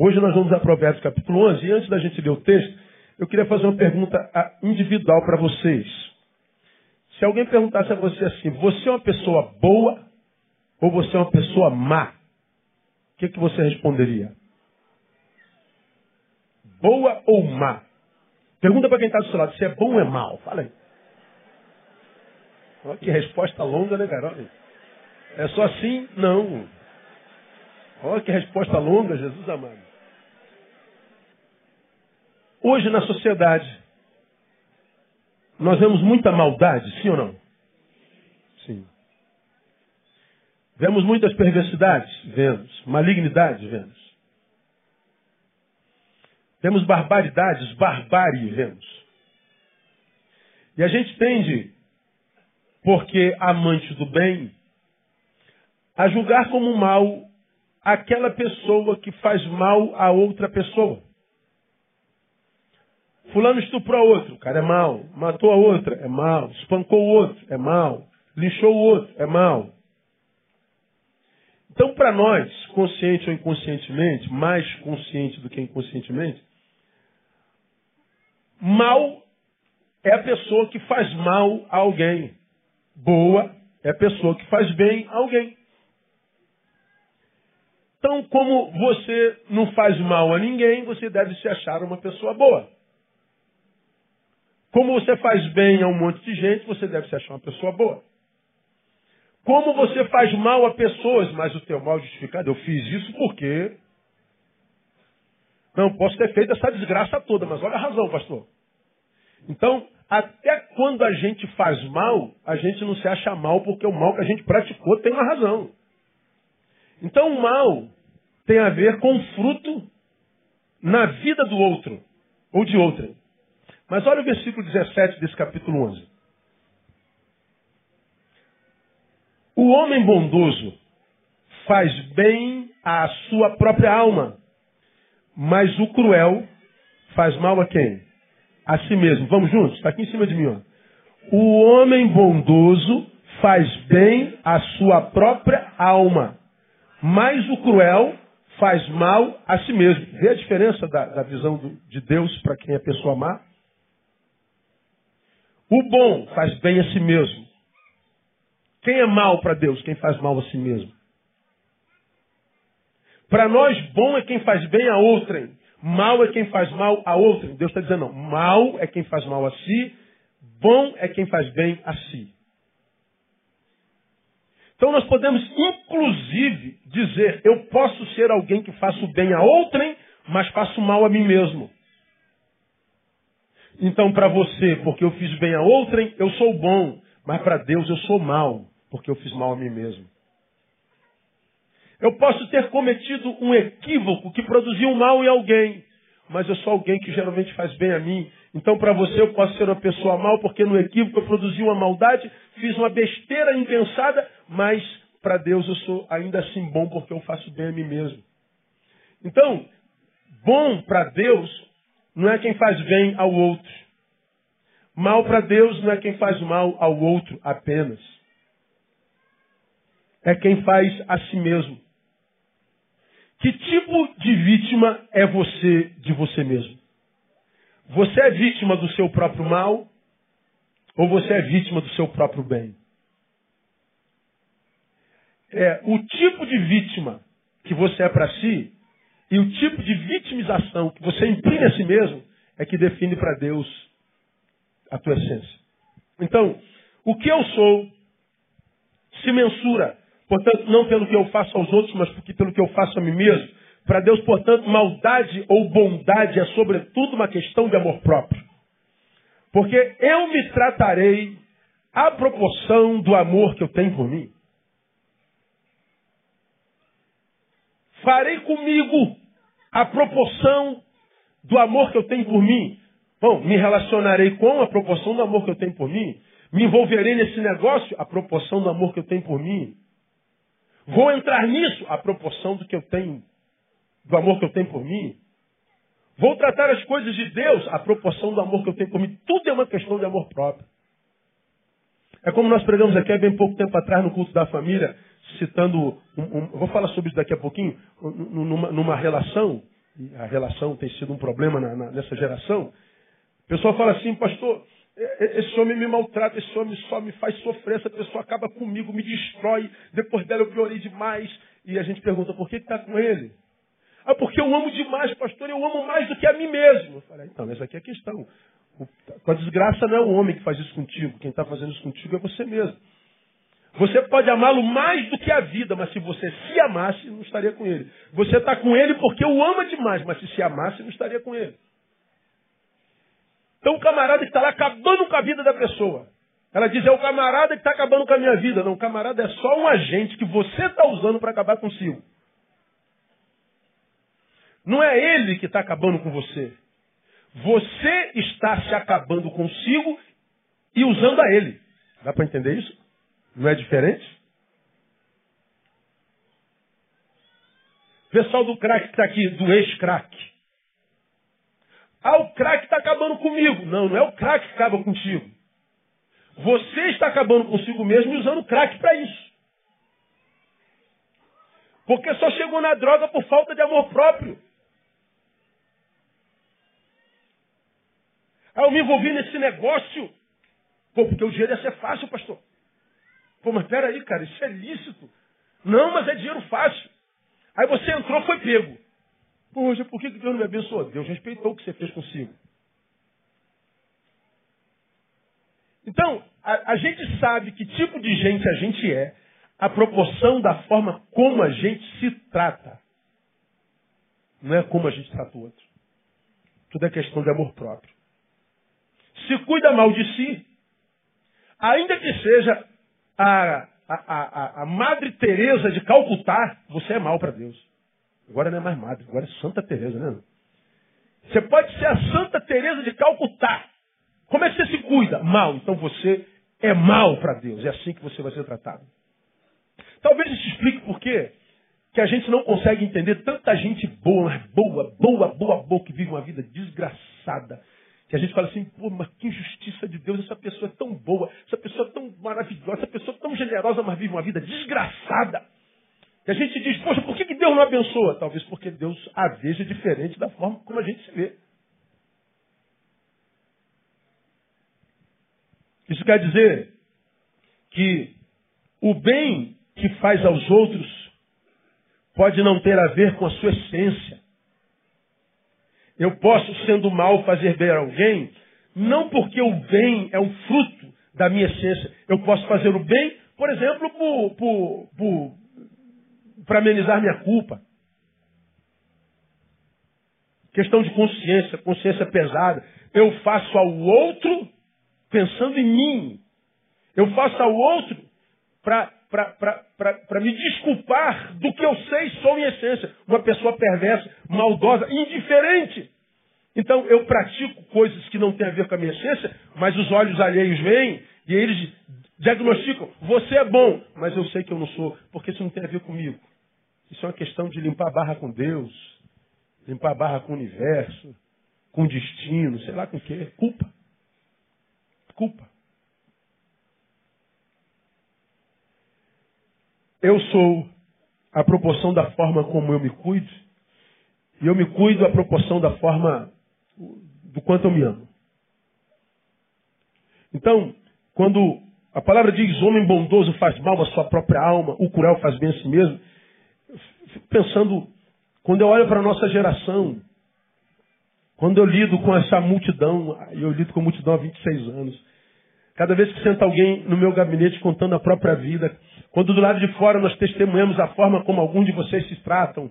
Hoje nós vamos a Provérbios capítulo 11 e antes da gente ler o texto, eu queria fazer uma pergunta ah, individual para vocês. Se alguém perguntasse a você assim, você é uma pessoa boa ou você é uma pessoa má? O que, que você responderia? Boa ou má? Pergunta para quem está do seu lado, se é bom ou é mal. Fala aí. Olha que resposta longa, né, garoto? É só assim? Não. Olha que resposta longa, Jesus amado. Hoje na sociedade, nós vemos muita maldade, sim ou não? Sim. Vemos muitas perversidades? Vemos. Malignidades? Vemos. Vemos barbaridades, barbárie, vemos. E a gente tende, porque amante do bem, a julgar como mal aquela pessoa que faz mal a outra pessoa. Fulano estuprou outro, o cara é mal. Matou a outra, é mal. Espancou o outro, é mal. Linchou o outro, é mal. Então, para nós, consciente ou inconscientemente, mais consciente do que inconscientemente, mal é a pessoa que faz mal a alguém. Boa é a pessoa que faz bem a alguém. Então, como você não faz mal a ninguém, você deve se achar uma pessoa boa. Como você faz bem a um monte de gente, você deve se achar uma pessoa boa. Como você faz mal a pessoas, mas o teu mal justificado, eu fiz isso porque não posso ter feito essa desgraça toda, mas olha a razão, pastor. Então, até quando a gente faz mal, a gente não se acha mal porque o mal que a gente praticou tem uma razão. Então, o mal tem a ver com fruto na vida do outro ou de outra. Mas olha o versículo 17 desse capítulo 11. O homem bondoso faz bem à sua própria alma, mas o cruel faz mal a quem? A si mesmo. Vamos juntos? Está aqui em cima de mim. Ó. O homem bondoso faz bem à sua própria alma, mas o cruel faz mal a si mesmo. Vê a diferença da, da visão do, de Deus para quem é pessoa má? O bom faz bem a si mesmo. Quem é mal para Deus? Quem faz mal a si mesmo. Para nós, bom é quem faz bem a outrem. Mal é quem faz mal a outrem. Deus está dizendo, não. Mal é quem faz mal a si. Bom é quem faz bem a si. Então nós podemos, inclusive, dizer, eu posso ser alguém que faço bem a outrem, mas faço mal a mim mesmo. Então, para você, porque eu fiz bem a outrem, eu sou bom. Mas para Deus eu sou mal, porque eu fiz mal a mim mesmo. Eu posso ter cometido um equívoco que produziu mal em alguém, mas eu sou alguém que geralmente faz bem a mim. Então, para você, eu posso ser uma pessoa mal, porque no equívoco eu produzi uma maldade, fiz uma besteira impensada, mas para Deus eu sou ainda assim bom, porque eu faço bem a mim mesmo. Então, bom para Deus não é quem faz bem ao outro. Mal para Deus não é quem faz mal ao outro apenas. É quem faz a si mesmo. Que tipo de vítima é você de você mesmo? Você é vítima do seu próprio mal ou você é vítima do seu próprio bem? É o tipo de vítima que você é para si e o tipo de vitimização que você imprime a si mesmo é que define para Deus a tua essência. Então, o que eu sou se mensura, portanto, não pelo que eu faço aos outros, mas porque pelo que eu faço a mim mesmo. Para Deus, portanto, maldade ou bondade é sobretudo uma questão de amor próprio. Porque eu me tratarei à proporção do amor que eu tenho por mim. farei comigo a proporção do amor que eu tenho por mim. Bom, me relacionarei com a proporção do amor que eu tenho por mim. Me envolverei nesse negócio a proporção do amor que eu tenho por mim. Vou entrar nisso a proporção do que eu tenho, do amor que eu tenho por mim. Vou tratar as coisas de Deus a proporção do amor que eu tenho por mim. Tudo é uma questão de amor próprio. É como nós pregamos aqui há bem pouco tempo atrás no culto da família, citando, um, um, vou falar sobre isso daqui a pouquinho, numa, numa relação a relação tem sido um problema na, na, nessa geração, o pessoal fala assim, pastor, esse homem me maltrata, esse homem só me faz sofrer, essa pessoa acaba comigo, me destrói, depois dela eu piorei demais. E a gente pergunta, por que está com ele? Ah, porque eu amo demais, pastor, eu amo mais do que a mim mesmo. Eu falei, então, essa aqui é a questão. Com a desgraça não é o homem que faz isso contigo, quem está fazendo isso contigo é você mesmo. Você pode amá-lo mais do que a vida, mas se você se amasse, não estaria com ele. Você está com ele porque o ama demais, mas se se amasse, não estaria com ele. Então o camarada que está lá acabando com a vida da pessoa. Ela diz, é o camarada que está acabando com a minha vida. Não, o camarada é só um agente que você está usando para acabar consigo. Não é ele que está acabando com você. Você está se acabando consigo e usando a ele. Dá para entender isso? Não é diferente? Pessoal do crack que está aqui, do ex-crack. Ah, o crack está acabando comigo. Não, não é o crack que acaba contigo. Você está acabando consigo mesmo e usando o crack para isso. Porque só chegou na droga por falta de amor próprio. Ah, eu me envolvi nesse negócio. Pô, porque o dinheiro ia ser fácil, pastor. Pô, mas peraí, cara, isso é lícito. Não, mas é dinheiro fácil. Aí você entrou, foi pego. Poxa, por que Deus não me abençoou? Deus respeitou o que você fez consigo. Então, a, a gente sabe que tipo de gente a gente é, a proporção da forma como a gente se trata. Não é como a gente trata o outro. Tudo é questão de amor próprio. Se cuida mal de si, ainda que seja a, a, a, a Madre Teresa de Calcutá, você é mal para Deus. Agora não é mais Madre, agora é Santa Teresa, né? Você pode ser a Santa Teresa de Calcutá. Como é que você se cuida? Mal. Então você é mal para Deus. É assim que você vai ser tratado. Talvez isso explique por quê que a gente não consegue entender tanta gente boa, boa, boa, boa, boa, que vive uma vida desgraçada que a gente fala assim, pô, mas que injustiça de Deus, essa pessoa é tão boa, essa pessoa é tão maravilhosa, essa pessoa é tão generosa, mas vive uma vida desgraçada. E a gente diz, poxa, por que, que Deus não abençoa? Talvez porque Deus a veja diferente da forma como a gente se vê. Isso quer dizer que o bem que faz aos outros pode não ter a ver com a sua essência. Eu posso, sendo mal, fazer bem a alguém, não porque o bem é um fruto da minha essência. Eu posso fazer o bem, por exemplo, para amenizar minha culpa. Questão de consciência, consciência pesada. Eu faço ao outro pensando em mim. Eu faço ao outro para me desculpar do que eu sei sou em essência. Uma pessoa perversa, maldosa, indiferente. Então eu pratico coisas que não têm a ver com a minha essência, mas os olhos alheios vêm e eles diagnosticam: você é bom, mas eu sei que eu não sou, porque isso não tem a ver comigo. Isso é uma questão de limpar a barra com Deus, limpar a barra com o universo, com o destino, sei lá com o quê. Culpa. Culpa. Eu sou a proporção da forma como eu me cuido, e eu me cuido a proporção da forma do quanto eu me amo. Então, quando a palavra diz homem bondoso faz mal à sua própria alma, o cruel faz bem a si mesmo, eu fico pensando, quando eu olho para a nossa geração, quando eu lido com essa multidão, eu lido com a multidão há 26 anos, cada vez que senta alguém no meu gabinete contando a própria vida, quando do lado de fora nós testemunhamos a forma como alguns de vocês se tratam,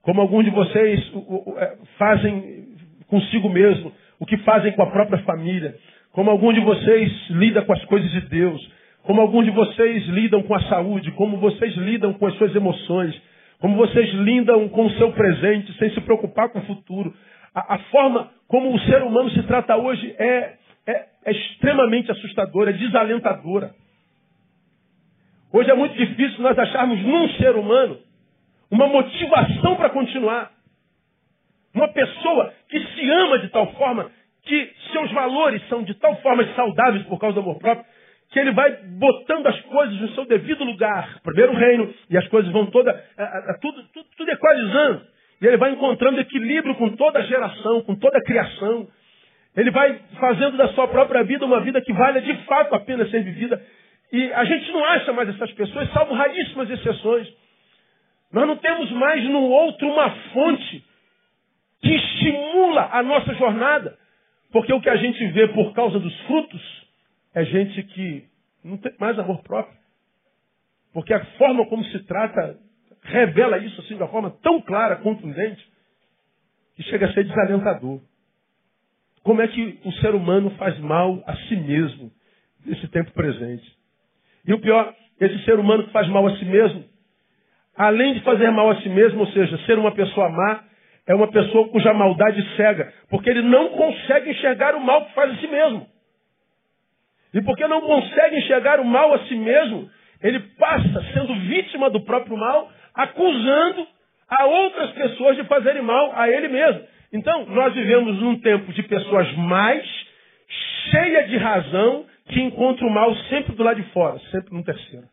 como alguns de vocês é, fazem consigo mesmo, o que fazem com a própria família, como alguns de vocês lidam com as coisas de Deus, como alguns de vocês lidam com a saúde, como vocês lidam com as suas emoções, como vocês lidam com o seu presente sem se preocupar com o futuro. A, a forma como o ser humano se trata hoje é, é, extremamente assustadora, é desalentadora. Hoje é muito difícil nós acharmos num ser humano uma motivação para continuar. Uma pessoa que se ama de tal forma que seus valores são de tal forma saudáveis por causa do amor próprio, que ele vai botando as coisas no seu devido lugar. Primeiro o reino, e as coisas vão toda, tudo, tudo, tudo equalizando. E ele vai encontrando equilíbrio com toda a geração, com toda a criação. Ele vai fazendo da sua própria vida uma vida que vale de fato a pena ser vivida. E a gente não acha mais essas pessoas, salvo raríssimas exceções. Nós não temos mais no outro uma fonte que estimula a nossa jornada. Porque o que a gente vê por causa dos frutos é gente que não tem mais amor próprio. Porque a forma como se trata revela isso assim de uma forma tão clara, contundente, que chega a ser desalentador. Como é que o ser humano faz mal a si mesmo nesse tempo presente? E o pior, esse ser humano que faz mal a si mesmo, além de fazer mal a si mesmo, ou seja, ser uma pessoa má, é uma pessoa cuja maldade cega, porque ele não consegue enxergar o mal que faz a si mesmo. E porque não consegue enxergar o mal a si mesmo, ele passa sendo vítima do próprio mal, acusando a outras pessoas de fazerem mal a ele mesmo. Então, nós vivemos num tempo de pessoas mais, cheia de razão, que encontra o mal sempre do lado de fora, sempre no terceiro.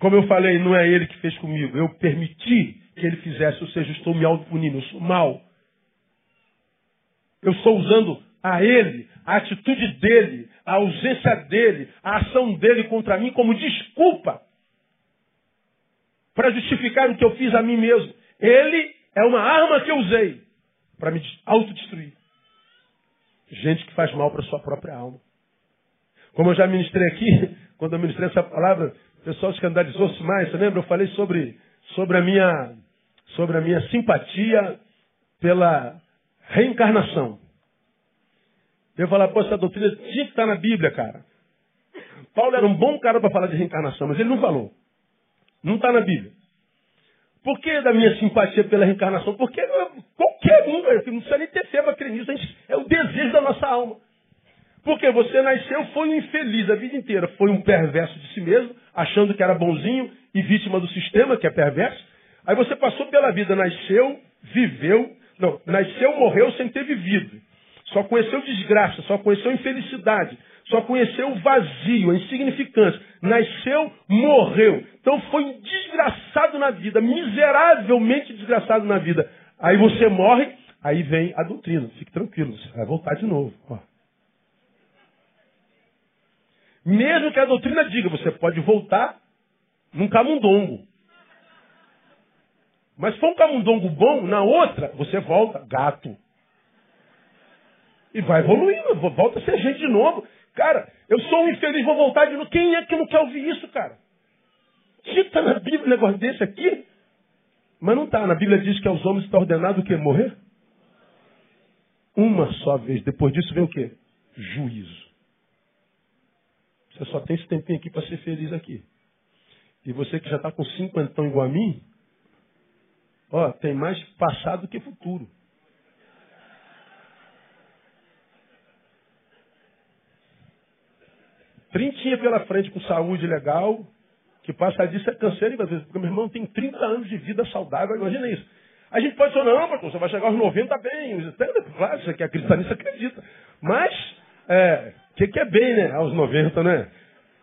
Como eu falei, não é ele que fez comigo, eu permiti que ele fizesse, ou seja, estou me autopunindo, eu sou mal. Eu estou usando a ele, a atitude dele, a ausência dele, a ação dele contra mim como desculpa para justificar o que eu fiz a mim mesmo. Ele é uma arma que eu usei para me autodestruir. Gente que faz mal para sua própria alma. Como eu já ministrei aqui, quando eu ministrei essa palavra, o pessoal escandalizou-se mais. Você lembra? Eu falei sobre, sobre, a minha, sobre a minha simpatia pela reencarnação. Eu falei, pô, essa doutrina tinha que estar na Bíblia, cara. Paulo era um bom cara para falar de reencarnação, mas ele não falou. Não está na Bíblia. Por que da minha simpatia pela reencarnação? Porque qualquer um, não precisa nem ter fé para crer nisso, é o desejo da nossa alma. Porque você nasceu, foi um infeliz a vida inteira, foi um perverso de si mesmo, achando que era bonzinho e vítima do sistema, que é perverso. Aí você passou pela vida, nasceu, viveu, não, nasceu, morreu sem ter vivido. Só conheceu desgraça, só conheceu infelicidade, só conheceu o vazio, a insignificância. Nasceu, morreu. Então foi um desgraçado na vida, miseravelmente desgraçado na vida. Aí você morre, aí vem a doutrina. Fique tranquilo, você vai voltar de novo. Ó. Mesmo que a doutrina diga, você pode voltar num camundongo. Mas se for um camundongo bom, na outra, você volta gato. E vai evoluindo, volta a ser gente de novo. Cara, eu sou um infeliz, vou voltar de novo. Quem é que não quer ouvir isso, cara? Está na Bíblia um negócio desse aqui? Mas não está. Na Bíblia diz que aos homens está ordenado o quê? Morrer? Uma só vez. Depois disso vem o quê? Juízo. Você só tem esse tempinho aqui para ser feliz aqui. E você que já está com cinquentão igual a mim, ó, tem mais passado que futuro. Trintinha pela frente com saúde legal, que passa disso é canseiro, às vezes, porque meu irmão tem 30 anos de vida saudável, imagina isso. A gente pode falar, não, pastor, você vai chegar aos 90 bem. Claro, você quer acreditar nisso, acredita. Mas, é, o que, que é bem, né? Aos 90, né?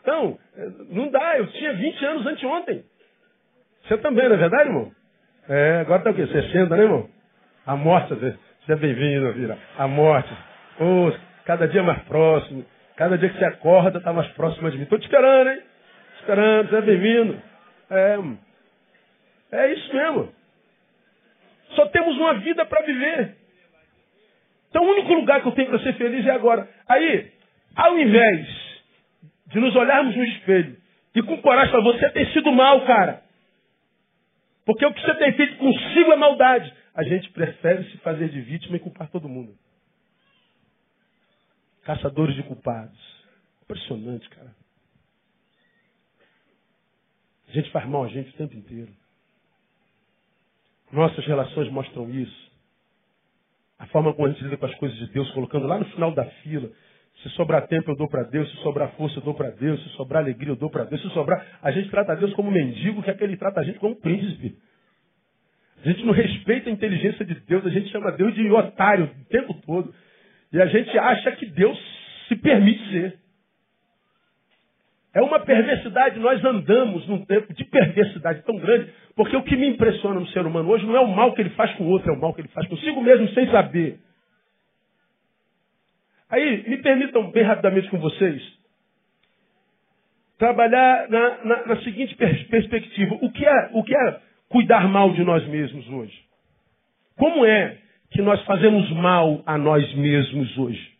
Então, é, não dá, eu tinha 20 anos anteontem. Você também, não é verdade, irmão? É, agora tá o quê? 60, né, irmão? A morte, seja bem-vindo, vira. A morte. Oh, cada dia mais próximo. Cada dia que você acorda, está mais próximo de mim. Estou te esperando, hein? Esperando, seja bem-vindo. É, é isso mesmo. Só temos uma vida para viver. Então o único lugar que eu tenho para ser feliz é agora. Aí, ao invés de nos olharmos no espelho e com coragem para você tem sido mal, cara. Porque o que você tem feito consigo é maldade. A gente prefere se fazer de vítima e culpar todo mundo caçadores de culpados. Impressionante, cara. A gente faz mal a gente o tempo inteiro. Nossas relações mostram isso. A forma como a gente lida com as coisas de Deus, colocando lá no final da fila. Se sobrar tempo, eu dou para Deus. Se sobrar força, eu dou para Deus. Se sobrar alegria, eu dou para Deus. Se sobrar. A gente trata Deus como mendigo, que é que ele trata a gente como príncipe. A gente não respeita a inteligência de Deus. A gente chama Deus de otário o tempo todo. E a gente acha que Deus se permite ser. É uma perversidade, nós andamos num tempo de perversidade tão grande, porque o que me impressiona no ser humano hoje não é o mal que ele faz com o outro, é o mal que ele faz consigo mesmo sem saber. Aí, me permitam bem rapidamente com vocês, trabalhar na, na, na seguinte perspectiva. O que, é, o que é cuidar mal de nós mesmos hoje? Como é que nós fazemos mal a nós mesmos hoje?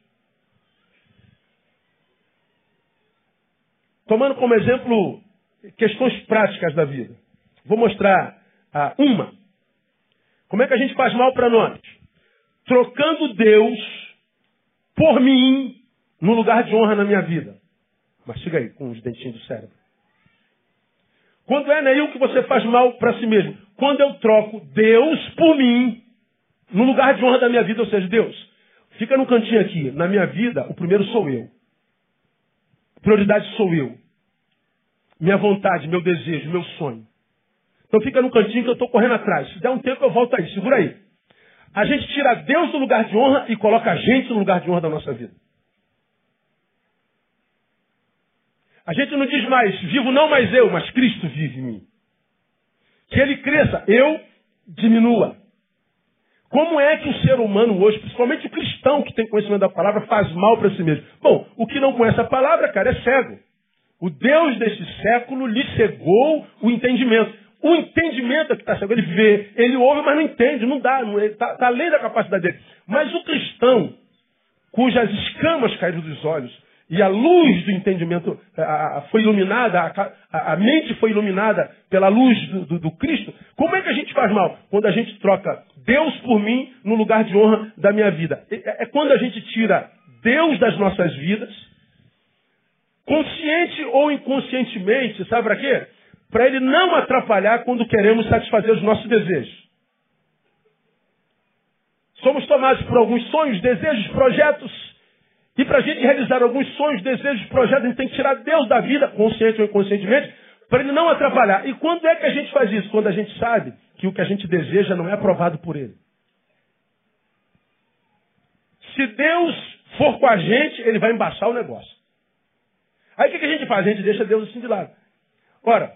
Tomando como exemplo questões práticas da vida. Vou mostrar ah, uma. Como é que a gente faz mal para nós? Trocando Deus por mim no lugar de honra na minha vida. Mas siga aí, com os dentinhos do cérebro. Quando é, Neil, que você faz mal para si mesmo? Quando eu troco Deus por mim no lugar de honra da minha vida, ou seja, Deus, fica no cantinho aqui. Na minha vida, o primeiro sou eu prioridade sou eu. Minha vontade, meu desejo, meu sonho. Então fica no cantinho que eu estou correndo atrás. Se der um tempo, eu volto aí. Segura aí. A gente tira Deus do lugar de honra e coloca a gente no lugar de honra da nossa vida. A gente não diz mais, vivo não mais eu, mas Cristo vive em mim. Que ele cresça, eu diminua. Como é que o ser humano hoje, principalmente o cristão que tem conhecimento da palavra, faz mal para si mesmo? Bom, o que não conhece a palavra, cara, é cego. O Deus deste século lhe cegou o entendimento. O entendimento é que está cego. Ele vê, ele ouve, mas não entende, não dá, está tá além da capacidade dele. Mas o cristão, cujas escamas caíram dos olhos, e a luz do entendimento a, a, foi iluminada, a, a, mente foi iluminada pela luz do, do, do, Cristo. Como é que a gente faz mal? Quando a gente troca Deus por mim no lugar de honra da minha vida. É, é quando a gente tira Deus das nossas vidas, consciente ou inconscientemente, sabe para quê? Para ele não atrapalhar quando queremos satisfazer os nossos desejos. Somos tomados por alguns sonhos, desejos, projetos e para a gente realizar alguns sonhos, desejos, projetos, a gente tem que tirar Deus da vida, consciente ou inconscientemente, para ele não atrapalhar. E quando é que a gente faz isso? Quando a gente sabe que o que a gente deseja não é aprovado por ele. Se Deus for com a gente, ele vai embaçar o negócio. Aí o que a gente faz? A gente deixa Deus assim de lado. Ora,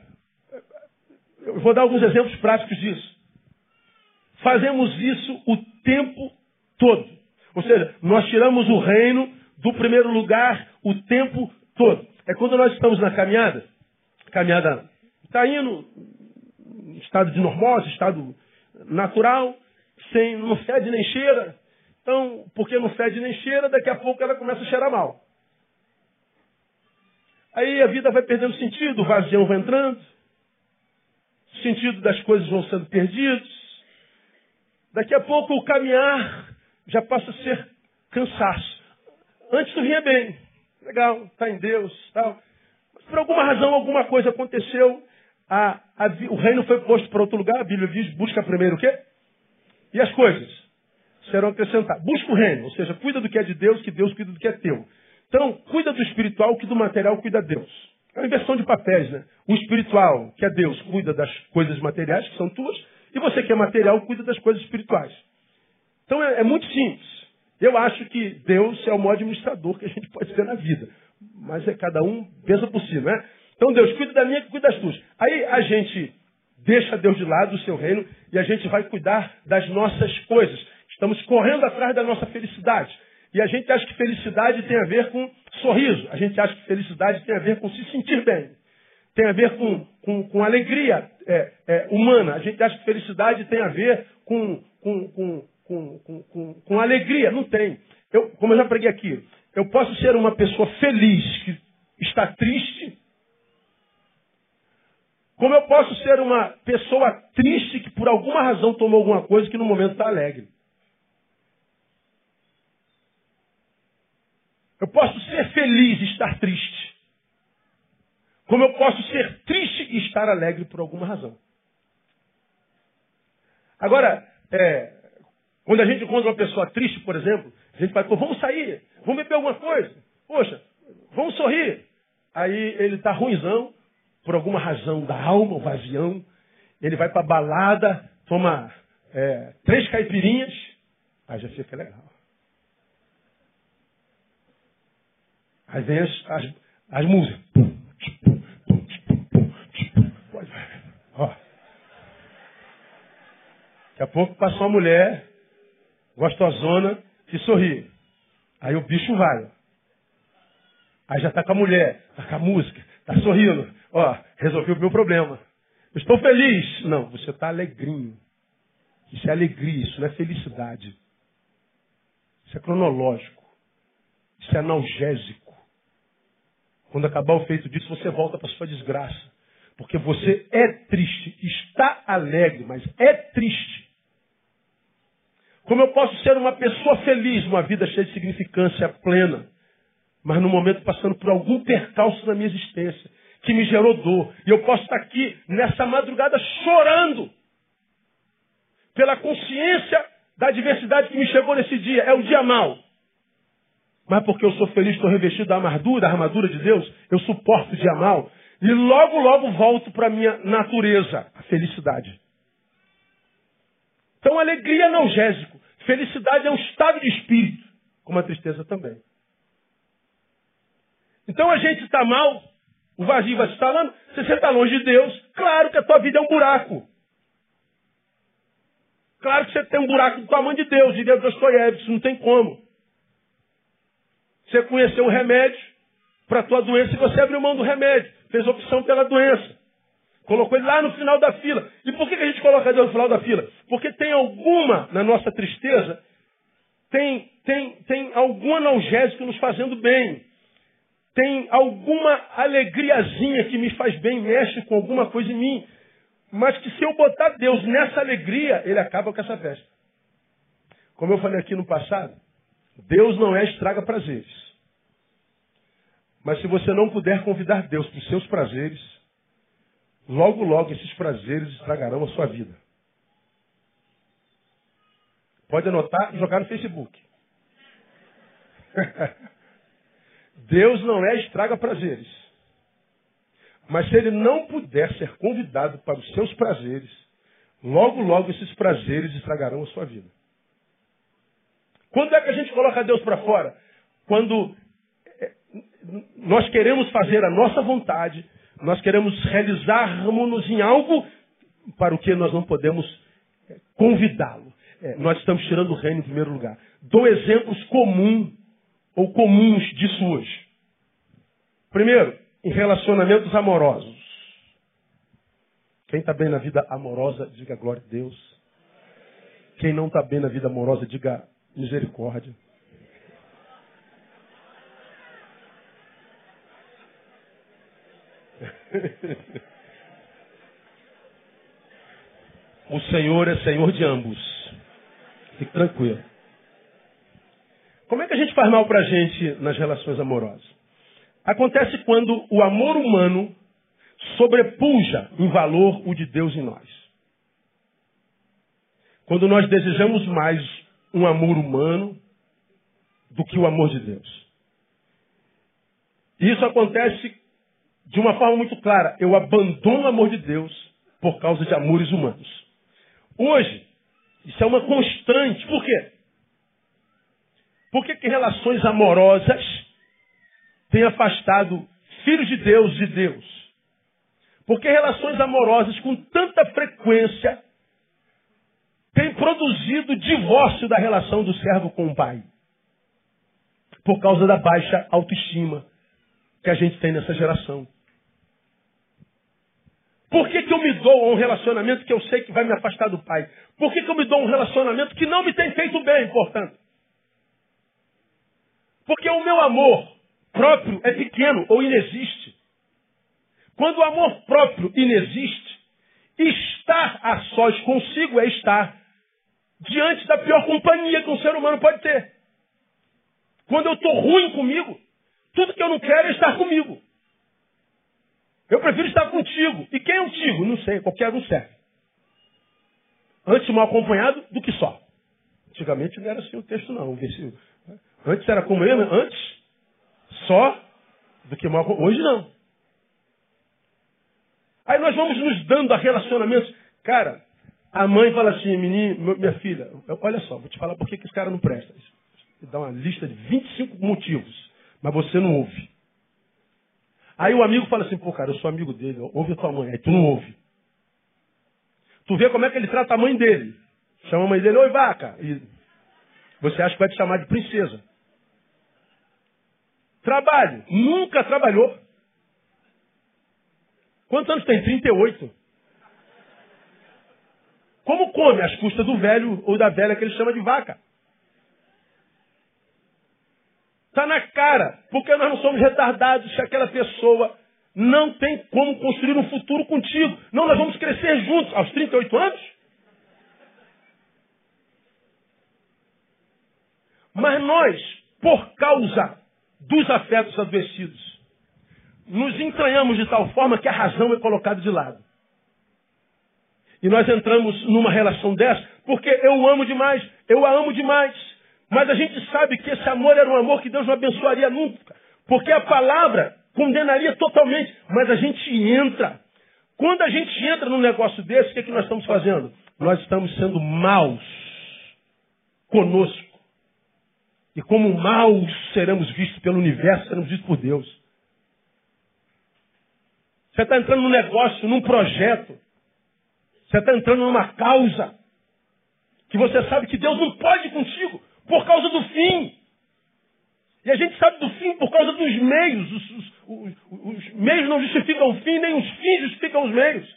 eu vou dar alguns exemplos práticos disso. Fazemos isso o tempo todo. Ou seja, nós tiramos o reino do primeiro lugar o tempo todo. É quando nós estamos na caminhada, caminhada está indo estado de normose, estado natural, sem, não fede nem cheira. Então, porque não fede nem cheira, daqui a pouco ela começa a cheirar mal. Aí a vida vai perdendo sentido, o vazio vai entrando, o sentido das coisas vão sendo perdidos. Daqui a pouco o caminhar já passa a ser cansaço. Antes tu vinha bem. Legal, está em Deus, tal. Mas por alguma razão, alguma coisa aconteceu. A, a, o reino foi posto para outro lugar. A Bíblia diz, busca primeiro o quê? E as coisas serão acrescentadas. Busca o reino, ou seja, cuida do que é de Deus, que Deus cuida do que é teu. Então, cuida do espiritual, que do material cuida Deus. É uma inversão de papéis, né? O espiritual, que é Deus, cuida das coisas materiais, que são tuas, e você que é material, cuida das coisas espirituais. Então é, é muito simples. Eu acho que Deus é o maior administrador que a gente pode ter na vida. Mas é cada um pensa por si, né? Então Deus cuida da minha, cuida das tuas. Aí a gente deixa Deus de lado, o seu reino, e a gente vai cuidar das nossas coisas. Estamos correndo atrás da nossa felicidade. E a gente acha que felicidade tem a ver com sorriso. A gente acha que felicidade tem a ver com se sentir bem. Tem a ver com, com, com alegria é, é, humana. A gente acha que felicidade tem a ver com, com, com com, com, com, alegria. Não tem. Eu, como eu já preguei aqui, eu posso ser uma pessoa feliz que está triste, como eu posso ser uma pessoa triste que por alguma razão tomou alguma coisa que no momento está alegre. Eu posso ser feliz e estar triste. Como eu posso ser triste e estar alegre por alguma razão. Agora, é, quando a gente encontra uma pessoa triste, por exemplo, a gente vai, pô, vamos sair, vamos beber alguma coisa. Poxa, vamos sorrir. Aí ele está ruimzão, por alguma razão da alma, o vazião. Ele vai para balada, toma é, três caipirinhas, aí já fica legal. Aí vem as, as, as músicas. Daqui a pouco passa uma mulher, gostosona, que sorri. Aí o bicho vai. Aí já está com a mulher, está com a música, está sorrindo. Ó, resolvi o meu problema. estou feliz. Não, você está alegrinho. Isso é alegria, isso não é felicidade. Isso é cronológico. Isso é analgésico. Quando acabar o feito disso, você volta para sua desgraça. Porque você é triste, está alegre, mas é triste. Como eu posso ser uma pessoa feliz, uma vida cheia de significância plena, mas no momento passando por algum percalço na minha existência, que me gerou dor, e eu posso estar aqui nessa madrugada chorando pela consciência da adversidade que me chegou nesse dia. É um dia mau. Mas porque eu sou feliz, estou revestido da armadura, da armadura de Deus, eu suporto o dia mau. E logo, logo volto para a minha natureza, a felicidade. Então, alegria é analgésico. Felicidade é um estado de espírito, como a tristeza também. Então a gente está mal, o vazio vai se instalando, você está longe de Deus, claro que a tua vida é um buraco. Claro que você tem um buraco do tamanho de Deus, de Deus Dostoiévski, não tem como. Você conheceu um remédio para a tua doença e você abriu mão do remédio. Fez opção pela doença. Colocou ele lá no final da fila. E por que a gente coloca Deus no final da fila? Porque tem alguma, na nossa tristeza, tem, tem, tem algum analgésico nos fazendo bem. Tem alguma alegriazinha que me faz bem, mexe com alguma coisa em mim. Mas que se eu botar Deus nessa alegria, ele acaba com essa festa. Como eu falei aqui no passado, Deus não é estraga prazeres. Mas se você não puder convidar Deus para os seus prazeres, logo, logo esses prazeres estragarão a sua vida. Pode anotar e jogar no Facebook. Deus não é estraga prazeres. Mas se ele não puder ser convidado para os seus prazeres, logo, logo esses prazeres estragarão a sua vida. Quando é que a gente coloca Deus para fora? Quando é, nós queremos fazer a nossa vontade, nós queremos realizarmos-nos em algo para o que nós não podemos é, convidá-lo. É, nós estamos tirando o reino em primeiro lugar. Dou exemplos comuns ou comuns disso hoje. Primeiro, em relacionamentos amorosos. Quem está bem na vida amorosa, diga glória a Deus. Quem não está bem na vida amorosa, diga misericórdia. o Senhor é Senhor de ambos. Fique tranquilo. Como é que a gente faz mal para a gente nas relações amorosas? Acontece quando o amor humano sobrepuja em valor o de Deus em nós. Quando nós desejamos mais um amor humano do que o amor de Deus. Isso acontece de uma forma muito clara. Eu abandono o amor de Deus por causa de amores humanos. Hoje, isso é uma constante. Por quê? Por que, que relações amorosas tem afastado filhos de Deus de Deus. Porque relações amorosas com tanta frequência têm produzido divórcio da relação do servo com o pai. Por causa da baixa autoestima que a gente tem nessa geração. Por que, que eu me dou a um relacionamento que eu sei que vai me afastar do pai? Por que, que eu me dou a um relacionamento que não me tem feito bem, portanto? Porque o meu amor próprio é pequeno ou inexiste. Quando o amor próprio inexiste, estar a sós consigo é estar diante da pior companhia que um ser humano pode ter. Quando eu estou ruim comigo, tudo que eu não quero é estar comigo. Eu prefiro estar contigo. E quem é o tigo? Não sei, qualquer um serve. Antes mal acompanhado do que só. Antigamente não era assim o texto, não. Antes era como eu, antes só do que mal. Hoje não. Aí nós vamos nos dando a relacionamentos. Cara, a mãe fala assim, menino, minha filha, olha só, vou te falar por que esse cara não presta. Dá uma lista de 25 motivos, mas você não ouve. Aí o amigo fala assim, pô, cara, eu sou amigo dele, ouve a tua mãe. Aí tu não ouve. Tu vê como é que ele trata a mãe dele. Chama a mãe dele, oi vaca. E você acha que vai te chamar de princesa. Trabalho. Nunca trabalhou. Quantos anos tem? 38. Como come? Às custas do velho ou da velha que ele chama de vaca. Está na cara, porque nós não somos retardados se aquela pessoa não tem como construir um futuro contigo. Não, nós vamos crescer juntos aos 38 anos. Mas nós, por causa dos afetos adoecidos, nos entranhamos de tal forma que a razão é colocada de lado. E nós entramos numa relação dessa porque eu amo demais, eu a amo demais. Mas a gente sabe que esse amor era um amor que Deus não abençoaria nunca. Porque a palavra condenaria totalmente. Mas a gente entra. Quando a gente entra num negócio desse, o que, é que nós estamos fazendo? Nós estamos sendo maus conosco. E como maus seremos vistos pelo universo, seremos vistos por Deus. Você está entrando num negócio, num projeto. Você está entrando numa causa que você sabe que Deus não pode contigo por causa do fim. E a gente sabe do fim por causa dos meios. Os, os, os, os meios não justificam o fim, nem os fins justificam os meios.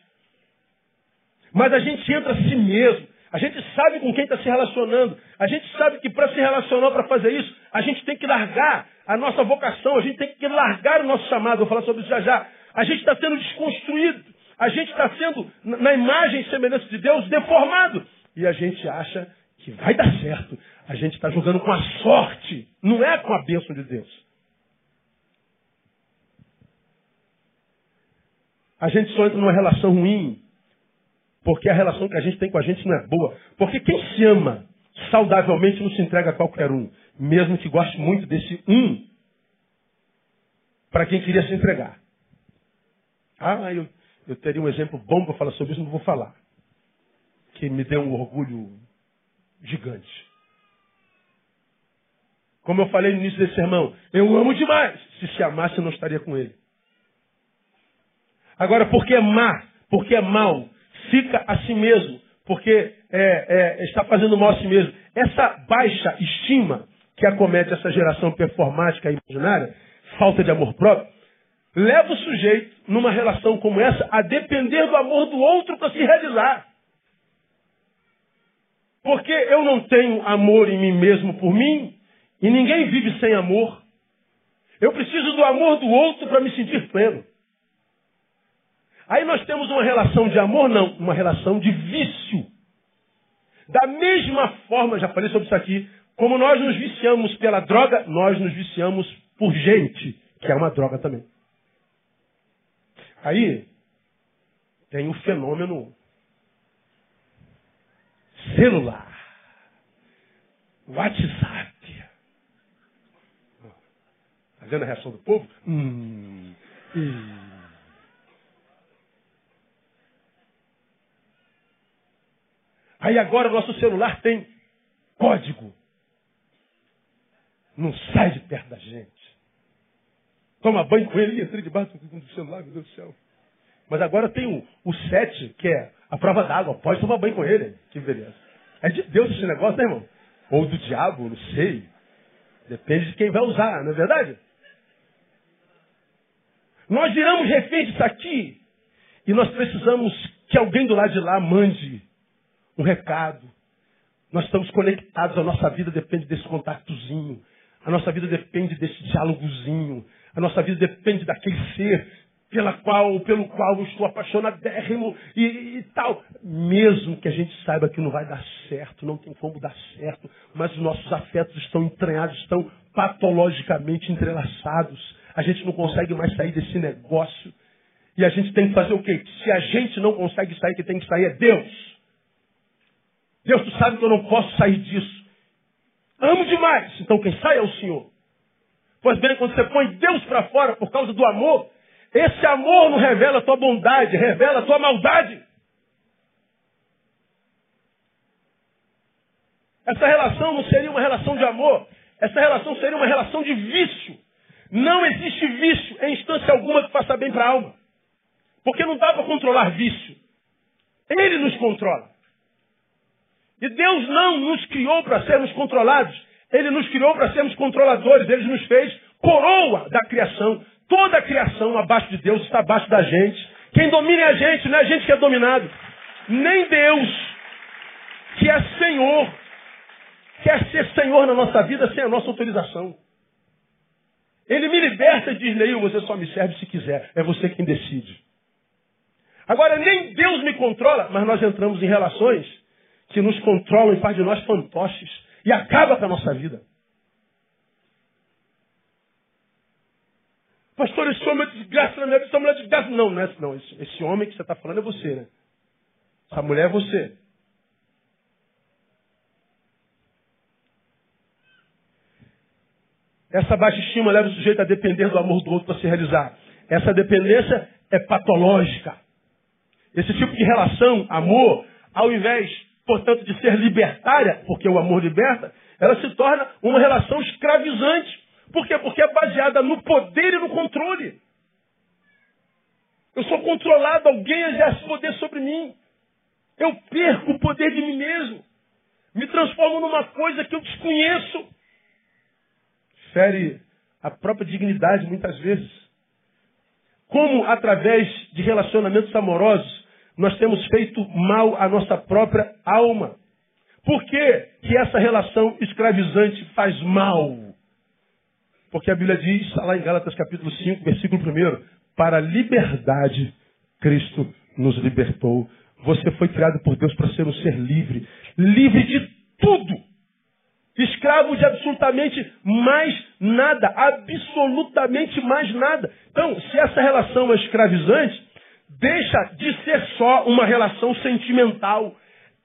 Mas a gente entra a si mesmo. A gente sabe com quem está se relacionando. A gente sabe que para se relacionar, para fazer isso, a gente tem que largar a nossa vocação, a gente tem que largar o nosso chamado. Vou falar sobre isso já já. A gente está sendo desconstruído. A gente está sendo, na imagem e semelhança de Deus, deformado. E a gente acha que vai dar certo. A gente está jogando com a sorte, não é com a bênção de Deus. A gente só entra numa relação ruim porque a relação que a gente tem com a gente não é boa. Porque quem se ama saudavelmente não se entrega a qualquer um, mesmo que goste muito desse um para quem queria se entregar. Ah, eu, eu teria um exemplo bom para falar sobre isso, não vou falar. Que me deu um orgulho gigante. Como eu falei no início desse sermão, eu amo demais. Se se amasse, eu não estaria com ele. Agora, porque é má, porque é mal, fica a si mesmo, porque é, é, está fazendo mal a si mesmo. Essa baixa estima que acomete essa geração performática e imaginária, falta de amor próprio, leva o sujeito, numa relação como essa, a depender do amor do outro para se realizar. Porque eu não tenho amor em mim mesmo por mim, e ninguém vive sem amor. Eu preciso do amor do outro para me sentir pleno. Aí nós temos uma relação de amor, não, uma relação de vício. Da mesma forma, já falei sobre isso aqui, como nós nos viciamos pela droga, nós nos viciamos por gente, que é uma droga também. Aí tem o fenômeno celular, WhatsApp. Está vendo a reação do povo? Hum. Aí agora o nosso celular tem código. Não sai de perto da gente. Toma banho com ele e entra debaixo do celular, meu Deus do céu. Mas agora tem o, o 7, que é a prova d'água. Pode tomar banho com ele. Que beleza. É de Deus esse negócio, né, irmão? Ou do diabo, não sei. Depende de quem vai usar, não é verdade? Nós viramos reféns disso aqui. E nós precisamos que alguém do lado de lá mande um recado. Nós estamos conectados, a nossa vida depende desse contactozinho. A nossa vida depende desse diálogozinho. A nossa vida depende daquele ser pela qual, pelo qual eu estou apaixonadérrimo e, e tal. Mesmo que a gente saiba que não vai dar certo, não tem como dar certo, mas os nossos afetos estão entranhados, estão patologicamente entrelaçados. A gente não consegue mais sair desse negócio. E a gente tem que fazer o quê? Se a gente não consegue sair, quem tem que sair é Deus. Deus, tu sabe que eu não posso sair disso. Amo demais. Então quem sai é o Senhor. Pois bem, quando você põe Deus para fora por causa do amor, esse amor não revela a tua bondade, revela a tua maldade. Essa relação não seria uma relação de amor, essa relação seria uma relação de vício. Não existe vício em instância alguma que faça bem para a alma. Porque não dá para controlar vício. Ele nos controla. E Deus não nos criou para sermos controlados. Ele nos criou para sermos controladores. Ele nos fez coroa da criação. Toda a criação abaixo de Deus está abaixo da gente. Quem domina é a gente, não é a gente que é dominado. Nem Deus, que é Senhor, quer ser Senhor na nossa vida sem a nossa autorização. Ele me liberta e diz, Neil, você só me serve se quiser. É você quem decide. Agora, nem Deus me controla, mas nós entramos em relações que nos controlam e faz de nós fantoches. E acaba com a nossa vida. Pastor, esse homem é desgraça na minha vida, essa mulher é desgraça. Não, não é não. Esse, esse homem que você está falando é você, né? Essa mulher é você. Essa baixa estima leva o sujeito a depender do amor do outro para se realizar. Essa dependência é patológica. Esse tipo de relação, amor, ao invés, portanto, de ser libertária, porque o amor liberta, ela se torna uma relação escravizante. Por quê? Porque é baseada no poder e no controle. Eu sou controlado, alguém exerce poder sobre mim. Eu perco o poder de mim mesmo. Me transformo numa coisa que eu desconheço. Fere a própria dignidade muitas vezes. Como através de relacionamentos amorosos nós temos feito mal à nossa própria alma. Por que, que essa relação escravizante faz mal? Porque a Bíblia diz, lá em Gálatas capítulo 5, versículo 1, para a liberdade Cristo nos libertou. Você foi criado por Deus para ser um ser livre. Livre de tudo. Escravo de absolutamente mais nada. Absolutamente mais nada. Então, se essa relação é escravizante, deixa de ser só uma relação sentimental.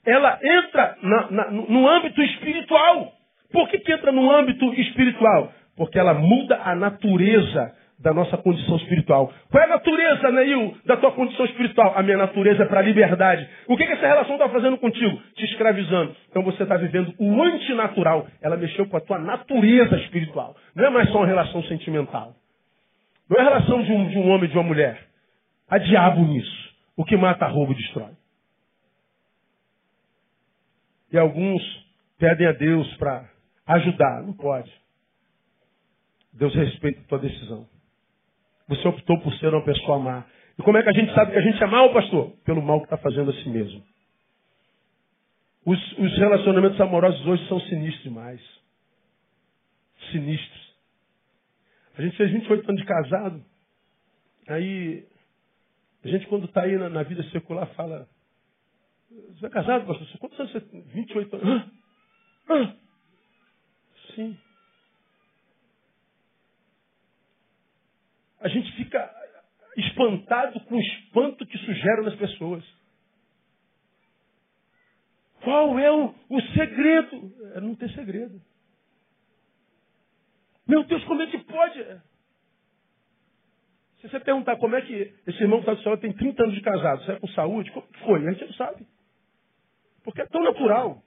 Ela entra na, na, no âmbito espiritual. Por que, que entra no âmbito espiritual? Porque ela muda a natureza da nossa condição espiritual. Qual é a natureza, Neil, da tua condição espiritual? A minha natureza é para a liberdade. O que, que essa relação está fazendo contigo? Te escravizando. Então você está vivendo o antinatural. Ela mexeu com a tua natureza espiritual. Não é mais só uma relação sentimental. Não é a relação de um, de um homem e de uma mulher. Há diabo nisso. O que mata, roubo e destrói. E alguns pedem a Deus para ajudar. Não pode. Deus respeita a tua decisão. Você optou por ser uma pessoa má. E como é que a gente sabe que a gente é mal, pastor? Pelo mal que está fazendo a si mesmo. Os, os relacionamentos amorosos hoje são sinistros demais. Sinistros. A gente fez 28 anos de casado. Aí a gente, quando está aí na, na, vida secular, fala: Você é casado, pastor? Quantos anos você tem? 28 anos. Ah, ah, sim. A gente fica espantado com o espanto que isso gera nas pessoas. Qual é o, o segredo? É não ter segredo. Meu Deus, como é que pode? Se você perguntar como é que esse irmão que está do tem 30 anos de casado, você é com saúde? Como foi? A gente não sabe. Porque é tão natural.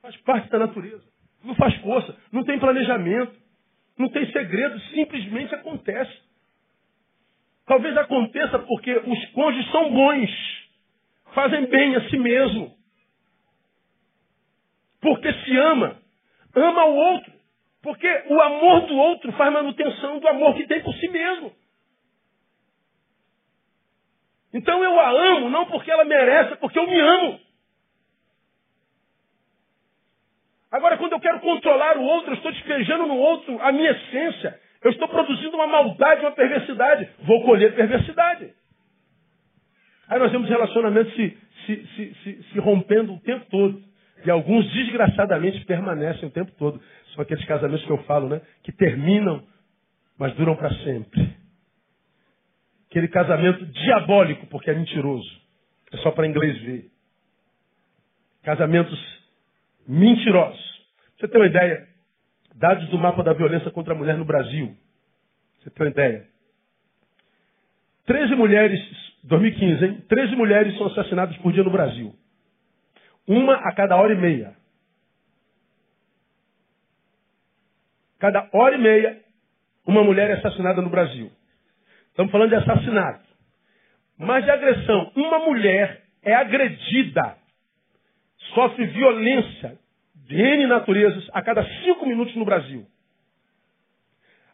Faz parte da natureza. Não faz força, não tem planejamento, não tem segredo, simplesmente acontece. Talvez aconteça porque os cônjuges são bons, fazem bem a si mesmo. Porque se ama, ama o outro. Porque o amor do outro faz manutenção do amor que tem por si mesmo. Então eu a amo, não porque ela merece, porque eu me amo. Agora, quando eu quero controlar o outro, eu estou despejando no outro a minha essência. Eu estou produzindo uma maldade, uma perversidade. Vou colher perversidade. Aí nós vemos relacionamentos se, se, se, se, rompendo o tempo todo. E alguns, desgraçadamente, permanecem o tempo todo. São aqueles casamentos que eu falo, né? Que terminam, mas duram para sempre. Aquele casamento diabólico, porque é mentiroso. É só para inglês ver. Casamentos mentirosos. Você tem uma ideia? Dados do mapa da violência contra a mulher no Brasil. Você tem uma ideia? 13 mulheres, 2015, hein? 13 mulheres são assassinadas por dia no Brasil. Uma a cada hora e meia. Cada hora e meia, uma mulher é assassinada no Brasil. Estamos falando de assassinato. Mas de agressão. Uma mulher é agredida, sofre violência de N naturezas a cada cinco minutos no Brasil.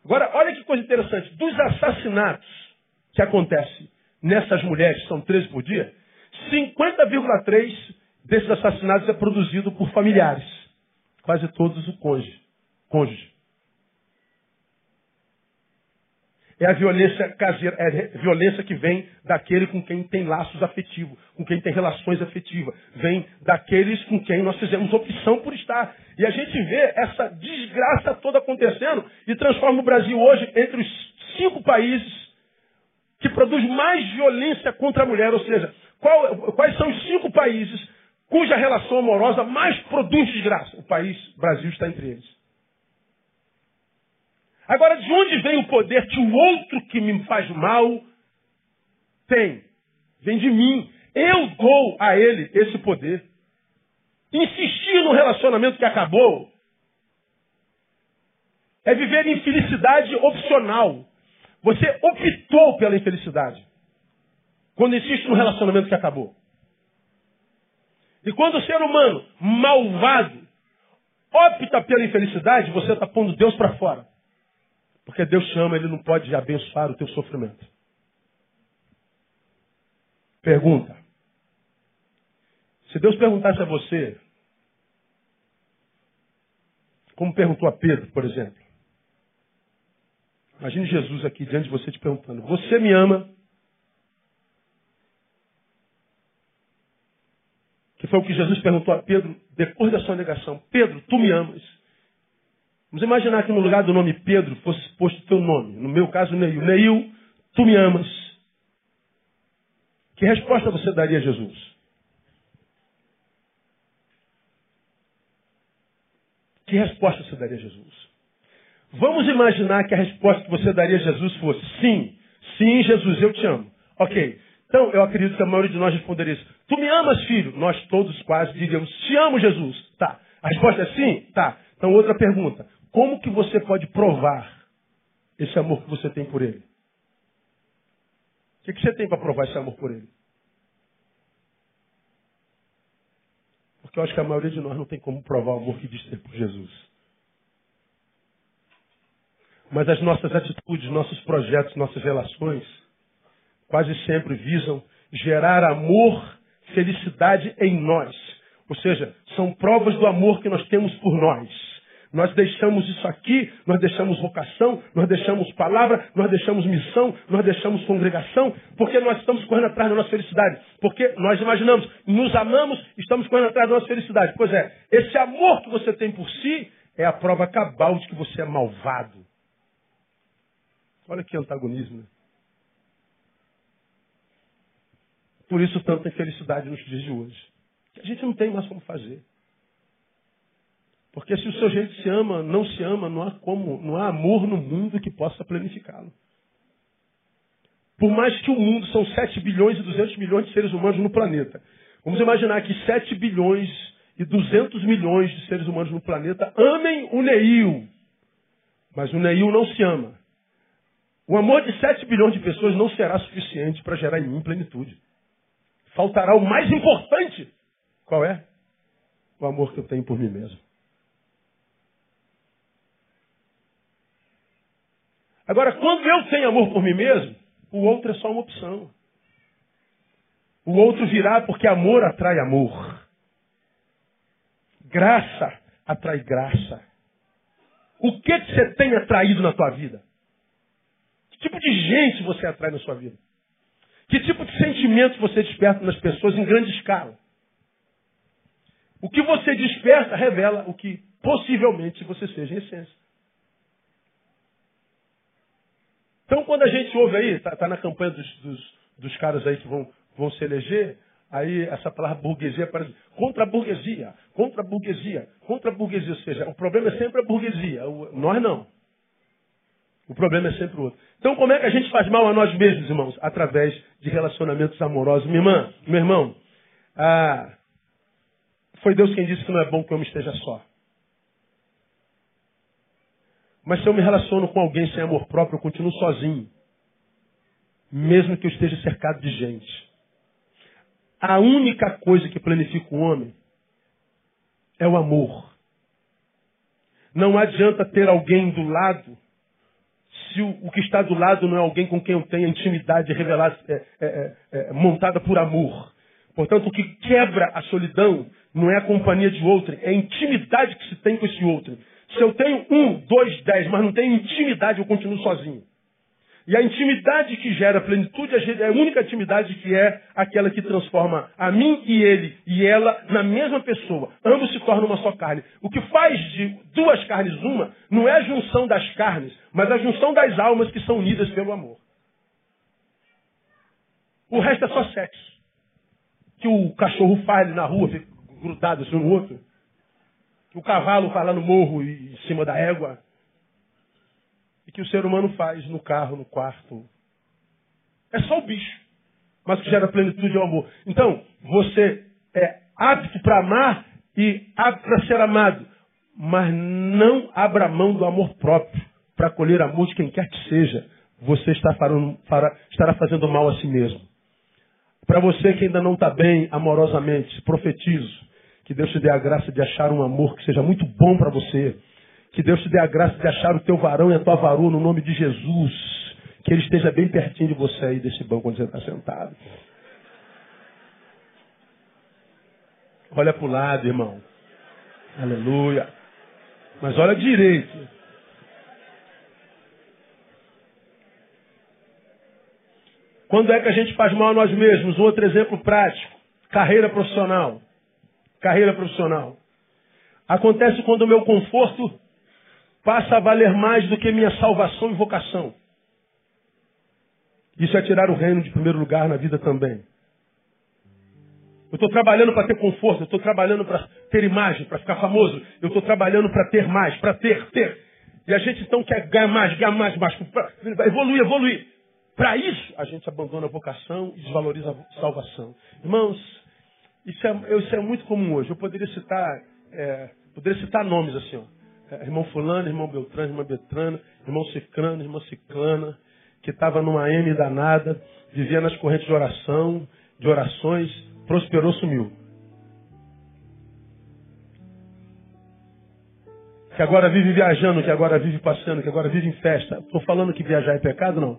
Agora, olha que coisa interessante. Dos assassinatos que acontecem nessas mulheres, são 13 por dia, 50,3 desses assassinatos é produzido por familiares. Quase todos o cônjuge. cônjuge. É a violência caseira, é a violência que vem daquele com quem tem laços afetivos, com quem tem relações afetivas. Vem daqueles com quem nós fizemos opção por estar. E a gente vê essa desgraça toda acontecendo e transforma o Brasil hoje entre os cinco países que produz mais violência contra a mulher. Ou seja, qual, quais são os cinco países cuja relação amorosa mais produz desgraça? O país Brasil está entre eles. Agora, de onde vem o poder que o outro que me faz mal tem? Vem de mim. Eu dou a ele esse poder. Insistir no relacionamento que acabou é viver infelicidade opcional. Você optou pela infelicidade. Quando insiste no relacionamento que acabou. E quando o ser humano malvado opta pela infelicidade, você está pondo Deus para fora. Porque Deus chama, Ele não pode abençoar o teu sofrimento. Pergunta. Se Deus perguntasse a você, como perguntou a Pedro, por exemplo. Imagine Jesus aqui diante de você te perguntando: Você me ama? Que foi o que Jesus perguntou a Pedro depois da sua negação: Pedro, tu me amas? Vamos imaginar que no lugar do nome Pedro fosse posto teu nome. No meu caso, Neil. Neil, tu me amas. Que resposta você daria a Jesus? Que resposta você daria a Jesus? Vamos imaginar que a resposta que você daria a Jesus fosse sim, sim, Jesus, eu te amo. Ok. Então, eu acredito que a maioria de nós responderia isso. Tu me amas, filho? Nós todos quase diríamos, te amo, Jesus. Tá. A resposta é sim? Tá. Então, outra pergunta. Como que você pode provar esse amor que você tem por ele? O que, que você tem para provar esse amor por ele? Porque eu acho que a maioria de nós não tem como provar o amor que diz ter por Jesus. Mas as nossas atitudes, nossos projetos, nossas relações, quase sempre visam gerar amor, felicidade em nós. Ou seja, são provas do amor que nós temos por nós. Nós deixamos isso aqui, nós deixamos vocação, nós deixamos palavra, nós deixamos missão, nós deixamos congregação, porque nós estamos correndo atrás da nossa felicidade. Porque nós imaginamos, nos amamos, estamos correndo atrás da nossa felicidade. Pois é, esse amor que você tem por si é a prova cabal de que você é malvado. Olha que antagonismo. Né? Por isso tanta infelicidade nos dias de hoje. A gente não tem mais como fazer. Porque se o seu jeito se ama, não se ama, não há como, não há amor no mundo que possa planificá-lo. Por mais que o mundo são 7 bilhões e 200 milhões de seres humanos no planeta. Vamos imaginar que 7 bilhões e 200 milhões de seres humanos no planeta amem o Neil. Mas o Neil não se ama. O amor de 7 bilhões de pessoas não será suficiente para gerar em mim plenitude. Faltará o mais importante. Qual é? O amor que eu tenho por mim mesmo. Agora, quando eu tenho amor por mim mesmo, o outro é só uma opção. O outro virá porque amor atrai amor. Graça atrai graça. O que, que você tem atraído na tua vida? Que tipo de gente você atrai na sua vida? Que tipo de sentimento você desperta nas pessoas em grande escala? O que você desperta revela o que possivelmente você seja em essência. Então, quando a gente ouve aí, está tá na campanha dos, dos, dos, caras aí que vão, vão se eleger, aí essa palavra burguesia aparece. Contra a burguesia, contra a burguesia, contra a burguesia. Ou seja, o problema é sempre a burguesia, o, nós não. O problema é sempre o outro. Então, como é que a gente faz mal a nós mesmos, irmãos? Através de relacionamentos amorosos. Minha irmã, meu irmão, ah, foi Deus quem disse que não é bom que o homem esteja só. Mas se eu me relaciono com alguém sem amor próprio, eu continuo sozinho. Mesmo que eu esteja cercado de gente. A única coisa que planifica o homem é o amor. Não adianta ter alguém do lado se o, o, que está do lado não é alguém com quem eu tenha intimidade revelada, é, é, é, é, montada por amor. Portanto, o que quebra a solidão não é a companhia de outro, é a intimidade que se tem com esse outro. Se eu tenho um, dois, dez, mas não tenho intimidade, eu continuo sozinho. E a intimidade que gera plenitude é a única intimidade que é aquela que transforma a mim e ele e ela na mesma pessoa. Ambos se tornam uma só carne. O que faz de duas carnes uma não é a junção das carnes, mas a junção das almas que são unidas pelo amor. O resto é só sexo. Que o cachorro faz ali na rua, fica grudado assim no outro. O cavalo faz lá no morro e em cima da égua e que o ser humano faz no carro, no quarto. É só o bicho. Mas que gera plenitude é o amor. Então, você é apto para amar e apto para ser amado. Mas não abra mão do amor próprio para colher amor de quem quer que seja. Você está farando, fará, estará fazendo mal a si mesmo. Para você que ainda não está bem amorosamente, profetizo que Deus te dê a graça de achar um amor que seja muito bom para você que Deus te dê a graça de achar o teu varão e a tua varoa no nome de Jesus. Que ele esteja bem pertinho de você aí desse banco onde você está sentado. Olha para o lado, irmão. Aleluia. Mas olha direito. Quando é que a gente faz mal a nós mesmos? Um outro exemplo prático. Carreira profissional. Carreira profissional. Acontece quando o meu conforto passa a valer mais do que minha salvação e vocação. Isso é tirar o reino de primeiro lugar na vida também. Eu estou trabalhando para ter conforto, eu estou trabalhando para ter imagem, para ficar famoso, eu estou trabalhando para ter mais, para ter, ter. E a gente então quer ganhar mais, ganhar mais, mais, evoluir, evoluir. Para isso, a gente abandona a vocação e desvaloriza a salvação. Irmãos, isso é, isso é muito comum hoje. Eu poderia citar, é, poderia citar nomes assim, ó. É, irmão fulano, irmão Beltrano, irmã Betrana, irmão Cicrano, irmã Ciclana, que estava numa M danada, vivia nas correntes de oração, de orações, prosperou, sumiu. Que agora vive viajando, que agora vive passeando, que agora vive em festa. Estou falando que viajar é pecado, não?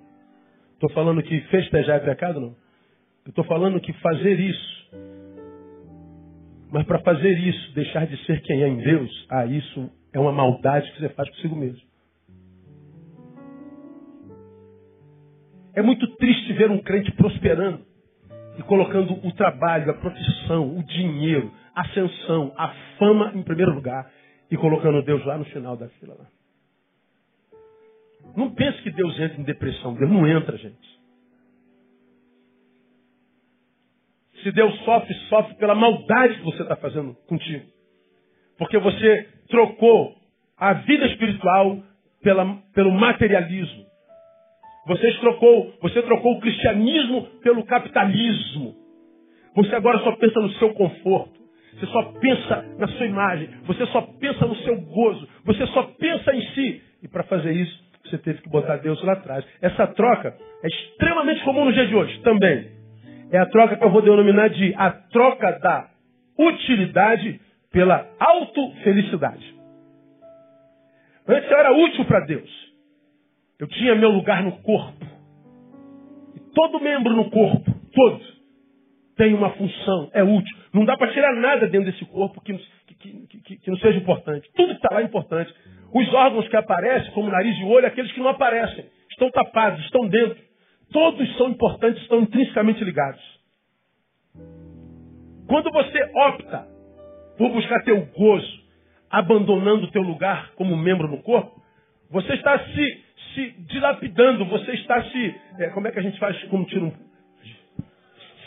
Estou falando que festejar é pecado, não? Estou falando que fazer isso. Mas para fazer isso, deixar de ser quem é em Deus, ah, isso é uma maldade que você faz consigo mesmo. É muito triste ver um crente prosperando e colocando o trabalho, a profissão, o dinheiro, a ascensão, a fama em primeiro lugar e colocando Deus lá no final da fila. Lá. Não pense que Deus entra em depressão. Deus não entra, gente. Se Deus sofre, sofre pela maldade que você está fazendo contigo. Porque você trocou a vida espiritual pela, pelo materialismo. Você trocou, você trocou o cristianismo pelo capitalismo. Você agora só pensa no seu conforto. Você só pensa na sua imagem. Você só pensa no seu gozo. Você só pensa em si. E para fazer isso, você teve que botar Deus lá atrás. Essa troca é extremamente comum no dia de hoje também. É a troca que eu vou denominar de a troca da utilidade pela autofelicidade. Antes eu era útil para Deus. Eu tinha meu lugar no corpo. E todo membro no corpo, todo, tem uma função, é útil. Não dá para tirar nada dentro desse corpo que, que, que, que não seja importante. Tudo que está lá é importante. Os órgãos que aparecem, como nariz e olho, aqueles que não aparecem, estão tapados, estão dentro. Todos são importantes, estão intrinsecamente ligados. Quando você opta por buscar teu gozo, abandonando teu lugar como membro no corpo, você está se, se dilapidando, você está se. É, como é que a gente faz como tira um.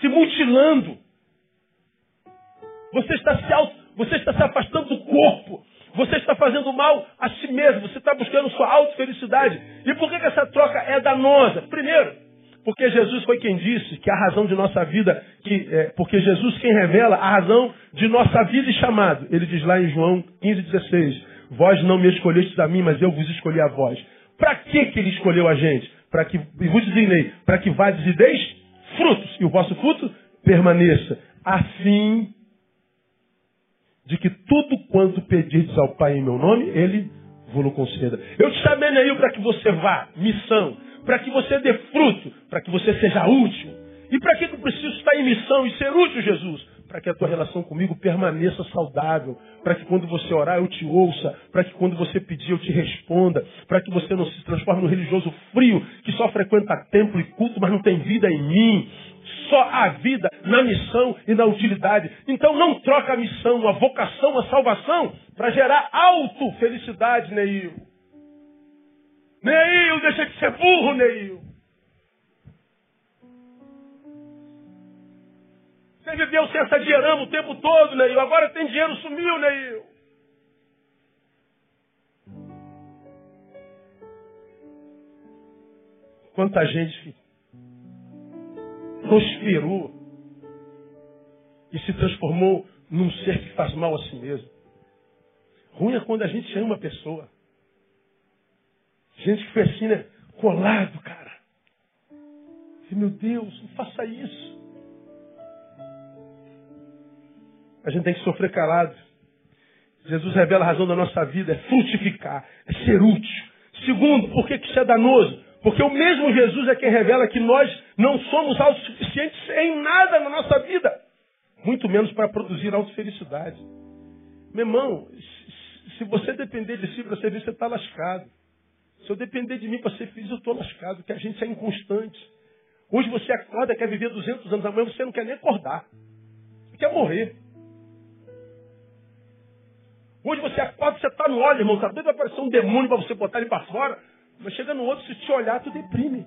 Se mutilando. Você está se você está se afastando do corpo. Você está fazendo mal a si mesmo. Você está buscando sua auto-felicidade. E por que, que essa troca é danosa? Primeiro, porque Jesus foi quem disse que a razão de nossa vida, que, é, porque Jesus quem revela a razão de nossa vida e chamado. Ele diz lá em João 15,16: Vós não me escolhestes a mim, mas eu vos escolhi a vós. Para que ele escolheu a gente? Para que, vos designei, para que vades e deis frutos, e o vosso fruto permaneça, a fim de que tudo quanto pedirdes ao Pai em meu nome, Ele vos conceda. Eu te chamei aí para que você vá, missão, para que você dê fruto, para que você seja útil. E para que eu preciso estar em missão e ser útil, Jesus? para que a tua relação comigo permaneça saudável, para que quando você orar eu te ouça, para que quando você pedir eu te responda, para que você não se transforme num religioso frio que só frequenta templo e culto, mas não tem vida em mim. Só a vida na missão e na utilidade. Então não troca a missão, a vocação, a salvação para gerar auto-felicidade, Neil. Neil, deixa de ser burro, Neil. Você viveu sem essa dinheirama o tempo todo, Neil. Agora tem dinheiro, sumiu, Neil. Quanta gente prosperou e se transformou num ser que faz mal a si mesmo. Ruim é quando a gente ama a pessoa. Gente que foi assim, né? Colado, cara. E, meu Deus, não faça isso. A gente tem que sofrer calado. Jesus revela a razão da nossa vida, é frutificar, é ser útil. Segundo, por que isso é danoso? Porque o mesmo Jesus é quem revela que nós não somos autossuficientes em nada na nossa vida. Muito menos para produzir autofelicidade. Meu irmão, se você depender de si para ser feliz, você está lascado. Se eu depender de mim para ser feliz, eu estou lascado, porque a gente é inconstante. Hoje você acorda, quer viver 200 anos, amanhã você não quer nem acordar. Você quer morrer. Hoje você acorda, você está no óleo, irmão, está doido para aparecer um demônio para você botar ele para fora. Mas chega no outro, se te olhar, tu deprime.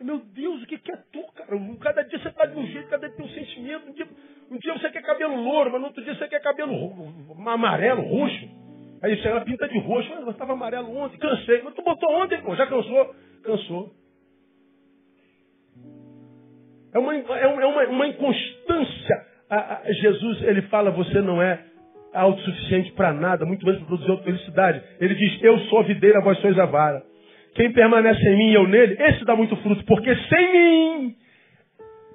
Meu Deus, o que, que é tu, cara? Cada dia você está de um jeito, cada dia tem um sentimento. Um dia, um dia você quer cabelo louro, mas no outro dia você quer cabelo amarelo, roxo. Aí você ela pinta de roxo. Mas eu estava amarelo ontem, cansei. Mas tu botou ontem, pô, já cansou? Cansou. É uma, é uma, é uma inconstância. A, a, Jesus, ele fala, você não é autossuficiente para nada, muito menos para produzir felicidade. Ele diz, eu sou a videira, vós sois a vara. Quem permanece em mim e eu nele, esse dá muito fruto, porque sem mim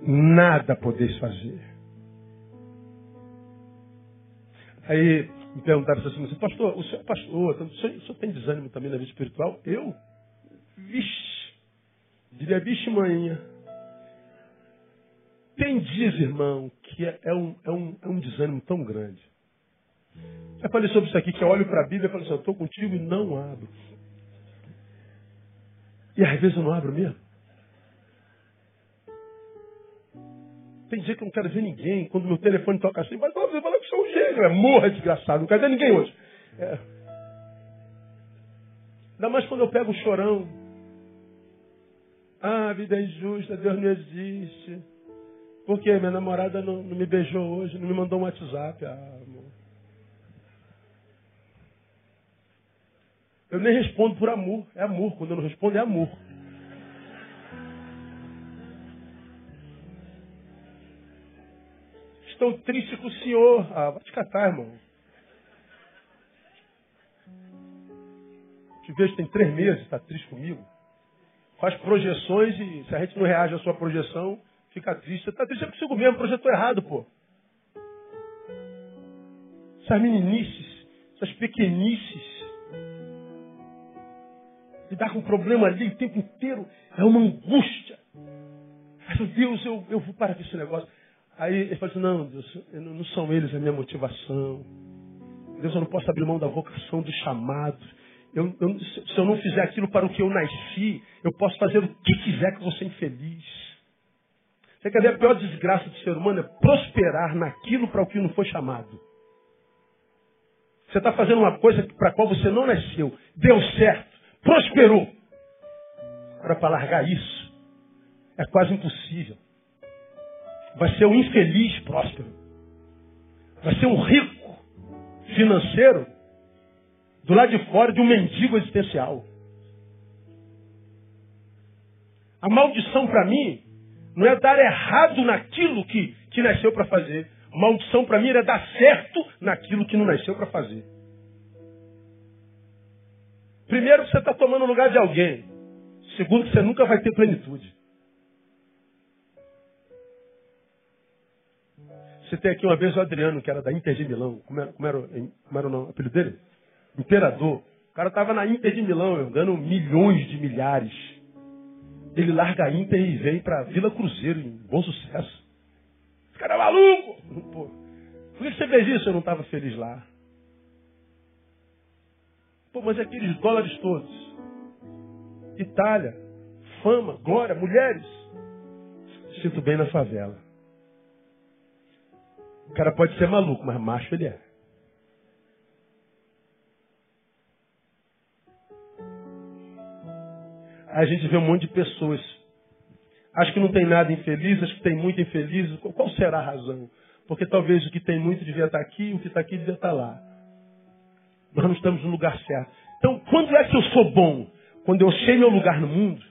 nada podeis fazer. Aí me perguntaram assim, pastor, o senhor é pastor, o senhor, o senhor tem desânimo também na vida espiritual? Eu? Vixe, diria, vixe manhã. Tem dias, irmão, que é, é, um, é, um, é um desânimo tão grande. Eu falei sobre isso aqui, que eu olho para a Bíblia e falo assim, eu estou contigo e não abro. E às vezes eu não abro mesmo. Tem dia que eu não quero ver ninguém. Quando meu telefone toca assim, mas você fala que sou um gênio. É morra, desgraçado. Não quero ver ninguém hoje. É. Ainda mais quando eu pego um chorão. Ah, a vida é injusta, Deus não existe. Por quê? Minha namorada não, não me beijou hoje, não me mandou um WhatsApp. Ah, amor. Eu nem respondo por amor. É amor. Quando eu não respondo, é amor. Estou triste com o senhor. Ah, vai te catar, irmão. Te vejo tem três meses, está triste comigo. Faz projeções e se a gente não reage à sua projeção, fica triste. Está triste consigo mesmo, projetou errado, pô. Essas meninices, essas pequenices. Lidar com um problema ali o tempo inteiro é uma angústia. Meu Deus, eu, eu vou parar com esse negócio. Aí ele fala assim, não, Deus, não são eles a minha motivação. Deus, eu não posso abrir mão da vocação, do chamado. Eu, eu, se eu não fizer aquilo para o que eu nasci, eu posso fazer o que quiser que você infeliz. Você quer ver a pior desgraça do ser humano? É prosperar naquilo para o que não foi chamado. Você está fazendo uma coisa para a qual você não nasceu. Deu certo. Prosperou. Agora, para largar isso, é quase impossível. Vai ser um infeliz próspero. Vai ser um rico financeiro do lado de fora de um mendigo existencial. A maldição para mim não é dar errado naquilo que, que nasceu para fazer. Maldição para mim é dar certo naquilo que não nasceu para fazer. Primeiro, você está tomando o lugar de alguém. Segundo, você nunca vai ter plenitude. Você tem aqui uma vez o Adriano, que era da Inter de Milão. Como era, como era, como era o apelido dele? Imperador. O cara estava na Inter de Milão, ganhando milhões de milhares. Ele larga a Inter e vem para Vila Cruzeiro, em bom sucesso. Esse cara é maluco! Pô, por que você fez isso? Eu não estava feliz lá. Pô, mas aqueles dólares todos. Itália, fama, glória, mulheres. Sinto bem na favela. O cara pode ser maluco, mas macho ele é. a gente vê um monte de pessoas. Acho que não tem nada infeliz, acho que tem muito infeliz. Qual será a razão? Porque talvez o que tem muito devia estar aqui, o que está aqui devia estar lá. Nós não estamos no lugar certo. Então, quando é que eu sou bom? Quando eu sei meu lugar no mundo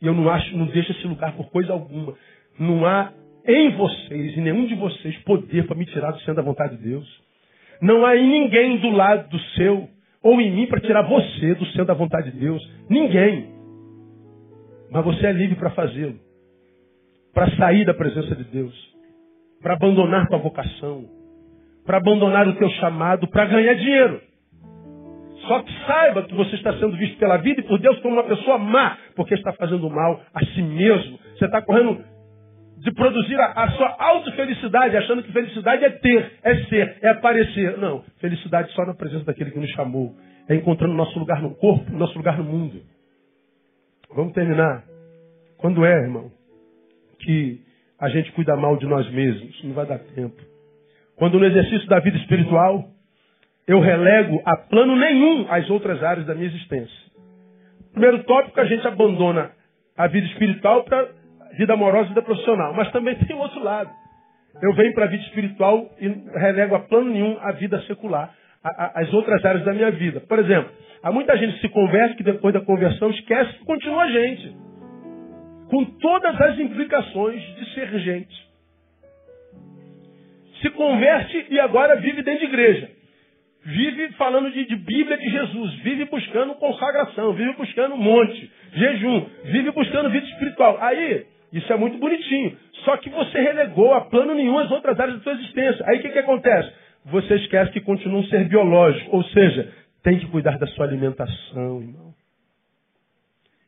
e eu não acho, não deixo esse lugar por coisa alguma. Não há em vocês, em nenhum de vocês, poder para me tirar do centro da vontade de Deus. Não há em ninguém do lado do seu ou em mim para tirar você do centro da vontade de Deus. Ninguém. Mas você é livre para fazê-lo. Para sair da presença de Deus. Para abandonar tua vocação. Para abandonar o teu chamado, para ganhar dinheiro. Só que saiba que você está sendo visto pela vida e por Deus como uma pessoa má, porque está fazendo mal a si mesmo. Você está correndo de produzir a, a sua autofelicidade, achando que felicidade é ter, é ser, é aparecer. Não, felicidade só na presença daquele que nos chamou. É encontrando nosso lugar no corpo, nosso lugar no mundo. Vamos terminar. Quando é, irmão, que a gente cuida mal de nós mesmos? Não vai dar tempo. Quando no exercício da vida espiritual, eu relego a plano nenhum as outras áreas da minha existência. Primeiro tópico, a gente abandona a vida espiritual para vida amorosa e vida profissional. Mas também tem o outro lado. Eu venho para a vida espiritual e relego a plano nenhum a vida secular, a, a, as outras áreas da minha vida. Por exemplo, Há muita gente que se converte que depois da conversão esquece que continua gente. Com todas as implicações de ser gente. Se converte e agora vive dentro de igreja. Vive falando de, de Bíblia de Jesus. Vive buscando consagração. Vive buscando monte, jejum. Vive buscando vida espiritual. Aí, isso é muito bonitinho. Só que você relegou a plano nenhum as outras áreas da sua existência. Aí o que, que acontece? Você esquece que continua um ser biológico. Ou seja, tem que cuidar da sua alimentação, irmão.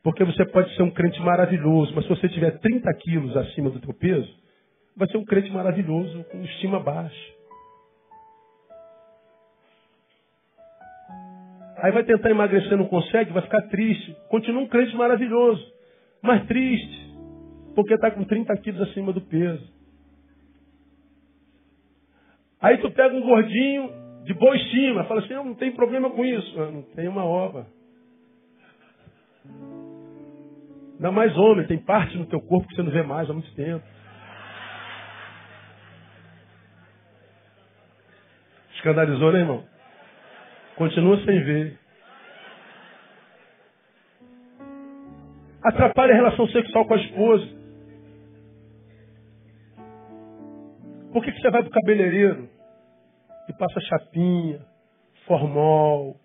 Porque você pode ser um crente maravilhoso, mas se você tiver 30 quilos acima do teu peso, vai ser um crente maravilhoso, com estima baixa. Aí vai tentar emagrecer, não consegue, vai ficar triste. Continua um crente maravilhoso, mas triste, porque está com 30 quilos acima do peso. Aí tu pega um gordinho, de boa estima. Fala assim, eu não tem problema com isso. Eu não tem uma ova. Ainda mais homem, tem parte no teu corpo que você não vê mais há muito tempo. Escandalizou, né, irmão? Continua sem ver. Atrapalha a relação sexual com a esposa. Por que, que você vai para o cabeleireiro? e passa chapinha, formol.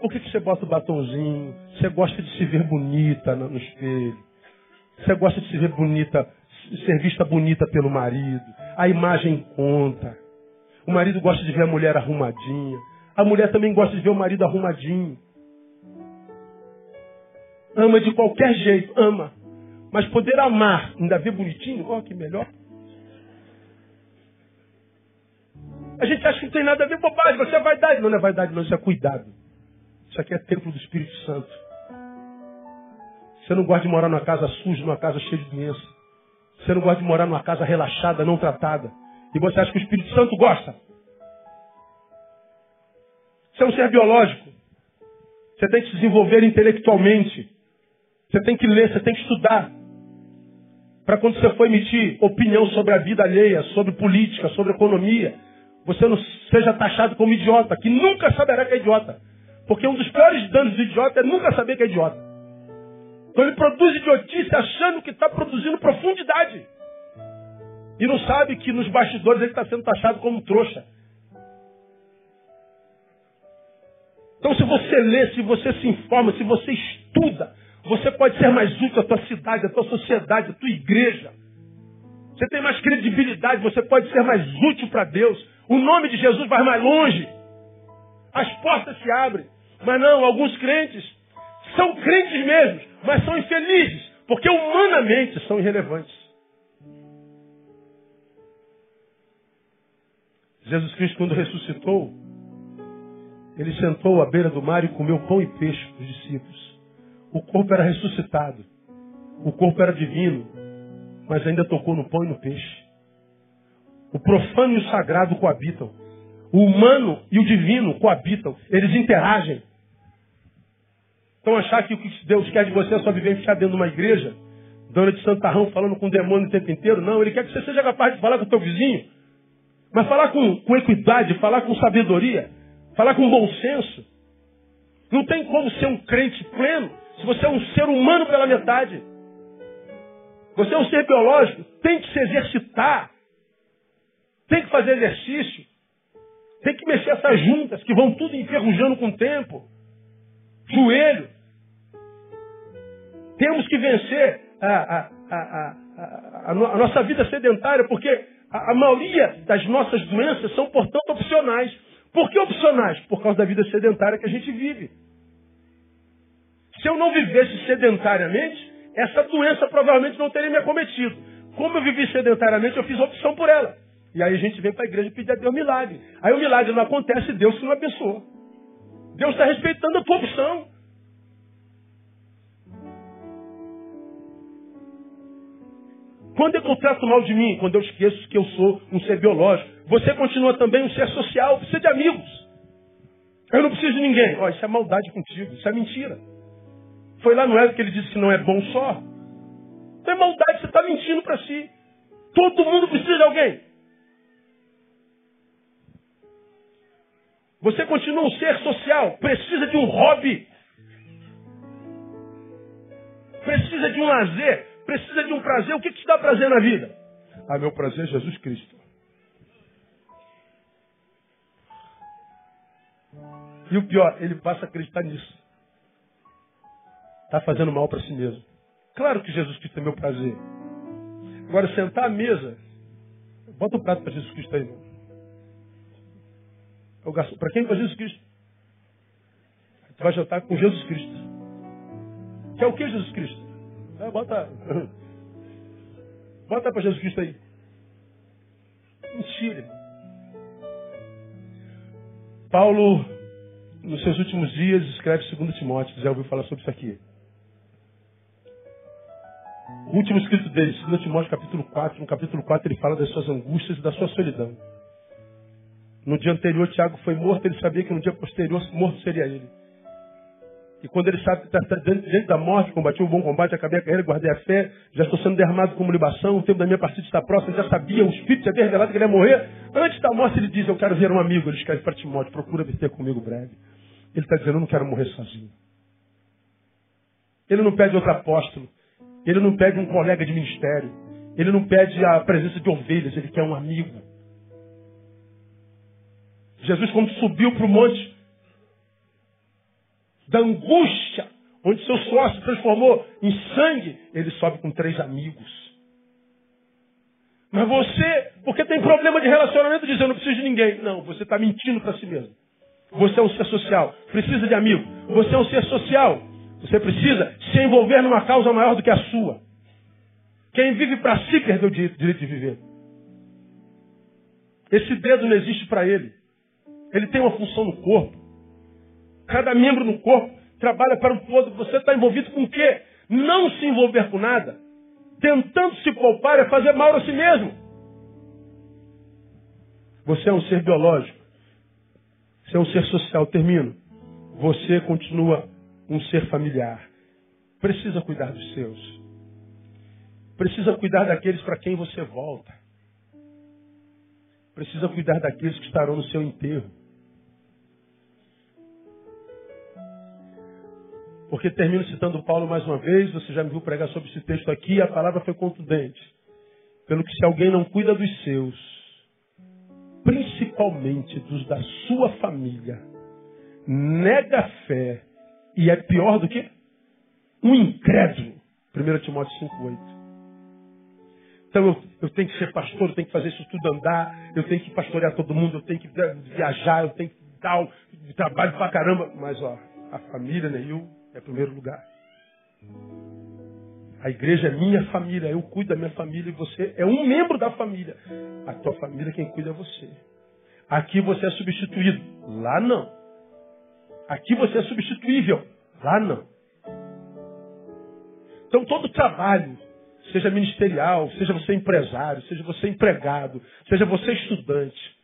Por que, que você bota o batonzinho? Você gosta de se ver bonita no espelho. Você gosta de se ver bonita, ser vista bonita pelo marido. A imagem conta. O marido gosta de ver a mulher arrumadinha. A mulher também gosta de ver o marido arrumadinho. Ama de qualquer jeito, ama. Mas poder amar, ainda ver bonitinho, ó, oh, que melhor. A gente acha que não tem nada a ver bobagem, você é vaidade. Não, não é vaidade, não, isso é cuidado. Isso aqui é templo do Espírito Santo. Você não gosta de morar numa casa suja, numa casa cheia de doença. Você não gosta de morar numa casa relaxada, não tratada. E você acha que o Espírito Santo gosta. Você é um ser biológico. Você tem que se desenvolver intelectualmente. Você tem que ler, você tem que estudar. Para quando você for emitir opinião sobre a vida alheia, sobre política, sobre economia, você não seja taxado como idiota, que nunca saberá que é idiota. Porque um dos piores danos do idiota é nunca saber que é idiota. Então ele produz idiotice achando que está produzindo profundidade. E não sabe que nos bastidores ele está sendo taxado como trouxa. Então, se você lê, se você se informa, se você estuda, você pode ser mais útil à tua cidade, à tua sociedade, à tua igreja. Você tem mais credibilidade, você pode ser mais útil para Deus. O nome de Jesus vai mais longe. As portas se abrem. Mas não, alguns crentes são crentes mesmo, mas são infelizes, porque humanamente são irrelevantes. Jesus Cristo, quando ressuscitou, ele sentou à beira do mar e comeu pão e peixe com os discípulos. O corpo era ressuscitado. O corpo era divino, mas ainda tocou no pão e no peixe. O profano e o sagrado coabitam. O humano e o divino coabitam. Eles interagem. Então achar que o que Deus quer de você é só viver enfiado dentro de uma igreja, dona de santarrão falando com o demônio o tempo inteiro. Não, ele quer que você seja capaz de falar com o teu vizinho. Mas falar com, com equidade, falar com sabedoria, falar com bom senso. Não tem como ser um crente pleno se você é um ser humano pela metade. Você é um ser biológico, tem que se exercitar. Tem que fazer exercício. Tem que mexer essas juntas que vão tudo enferrujando com o tempo. Joelho. Temos que vencer a, a, a, a, nossa vida sedentária, porque a, maioria das nossas doenças são, portanto, opcionais. Por que opcionais? Por causa da vida sedentária que a gente vive. Se eu não vivesse sedentariamente, essa doença provavelmente não teria me acometido. Como eu vivi sedentariamente, eu fiz opção por ela. E aí a gente vem para a igreja pedir a Deus milagre. Aí o milagre não acontece, Deus não abençoou. Deus está respeitando a tua opção. Quando eu trato mal de mim? Quando eu esqueço que eu sou um ser biológico. Você continua também um ser social, precisa de amigos. Eu não preciso de ninguém. Oh, isso é maldade contigo, isso é mentira. Foi lá no Éden que ele disse que não é bom só. Então é maldade, você está mentindo para si. Todo mundo precisa de alguém. Você continua um ser social, precisa de um hobby. Precisa de um lazer, precisa de um prazer. O que, que te dá prazer na vida? Ah, meu prazer é Jesus Cristo. E o pior, ele passa a acreditar nisso. Está fazendo mal para si mesmo. Claro que Jesus Cristo é meu prazer. Agora, sentar à mesa, bota o um prato para Jesus Cristo aí, irmão. Para quem? Para Jesus Cristo. Tu vai jantar com Jesus Cristo. Quer o que, Jesus Cristo? É, bota. Bota para Jesus Cristo aí. Mentira. Paulo, nos seus últimos dias, escreve 2 Timóteo. Já ouviu falar sobre isso aqui. O último escrito dele, 2 Timóteo capítulo 4, no capítulo 4 ele fala das suas angústias e da sua solidão. No dia anterior, Tiago foi morto, ele sabia que no dia posterior, morto seria ele. E quando ele sabe que está diante da morte, combati o bom combate, acabei a carreira, guardei a fé, já estou sendo derramado como libação, o tempo da minha partida está próximo, já sabia, o Espírito havia revelado que ele ia morrer. Antes da morte, ele diz, eu quero ver um amigo. Ele escreve para Timóteo, procura vir comigo breve. Ele está dizendo, eu não quero morrer sozinho. Ele não pede outro apóstolo. Ele não pede um colega de ministério. Ele não pede a presença de ovelhas, ele quer um amigo. Jesus, quando subiu para o monte da angústia, onde seu suor se transformou em sangue, ele sobe com três amigos. Mas você, porque tem problema de relacionamento, diz: Eu não preciso de ninguém. Não, você está mentindo para si mesmo. Você é um ser social, precisa de amigo. Você é um ser social, você precisa se envolver numa causa maior do que a sua. Quem vive para si perdeu o direito de viver. Esse dedo não existe para ele. Ele tem uma função no corpo. Cada membro no corpo trabalha para um todo. Você está envolvido com o quê? Não se envolver com nada. Tentando se poupar é fazer mal a si mesmo. Você é um ser biológico. Você é um ser social. Termino. Você continua um ser familiar. Precisa cuidar dos seus. Precisa cuidar daqueles para quem você volta. Precisa cuidar daqueles que estarão no seu enterro. Porque termino citando Paulo mais uma vez, você já me viu pregar sobre esse texto aqui, a palavra foi contundente. Pelo que se alguém não cuida dos seus, principalmente dos da sua família, nega a fé e é pior do que um incrédulo. 1 Timóteo 5,8. Então eu, eu, tenho que ser pastor, eu tenho que fazer isso tudo andar, eu tenho que pastorear todo mundo, eu tenho que viajar, eu tenho que dar o trabalho pra caramba. Mas ó, a família, Neil, é primeiro lugar. A igreja é minha família, eu cuido da minha família e você é um membro da família. A tua família quem cuida é você. Aqui você é substituído, lá não. Aqui você é substituível, lá não. Então todo trabalho, seja ministerial, seja você empresário, seja você empregado, seja você estudante,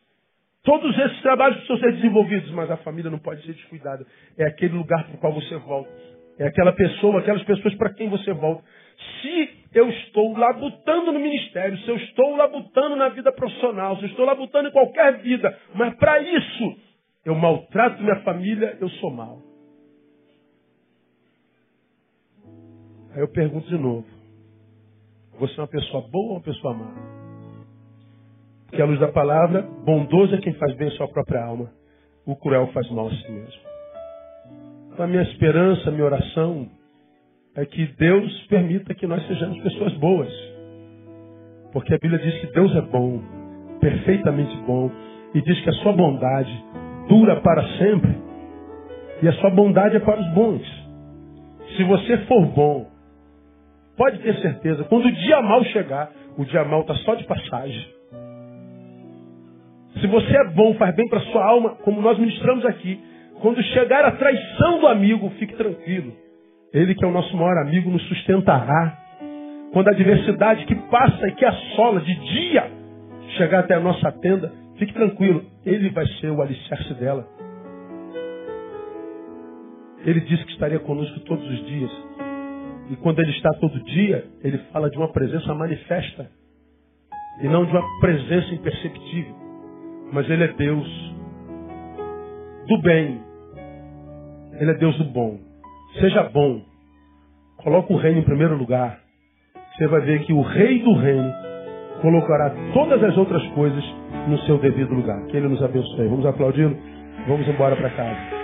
todos esses trabalhos precisam ser desenvolvidos, mas a família não pode ser descuidada. É aquele lugar para o qual você volta. É aquela pessoa, aquelas pessoas para quem você volta. Se eu estou labutando no ministério, se eu estou labutando na vida profissional, se eu estou labutando em qualquer vida, mas para isso eu maltrato minha família, eu sou mal. Aí eu pergunto de novo: você é uma pessoa boa ou uma pessoa má? Porque à luz da palavra, bondoso é quem faz bem a sua própria alma. O cruel faz mal a si mesmo. Então, a minha esperança, a minha oração é que Deus permita que nós sejamos pessoas boas. Porque a Bíblia diz que Deus é bom, perfeitamente bom, e diz que a sua bondade dura para sempre, e a sua bondade é para os bons. Se você for bom, pode ter certeza, quando o dia mal chegar, o dia mal está só de passagem. Se você é bom, faz bem para sua alma, como nós ministramos aqui, quando chegar a traição do amigo, fique tranquilo. Ele que é o nosso maior amigo nos sustentará. Quando a adversidade que passa e que assola de dia chegar até a nossa tenda, fique tranquilo. Ele vai ser o alicerce dela. Ele disse que estaria conosco todos os dias. E quando ele está todo dia, ele fala de uma presença manifesta. E não de uma presença imperceptível. Mas ele é Deus do bem. Ele é Deus do bom. Seja bom. Coloca o reino em primeiro lugar. Você vai ver que o rei do reino colocará todas as outras coisas no seu devido lugar. Que ele nos abençoe. Vamos aplaudi-lo? Vamos embora para casa.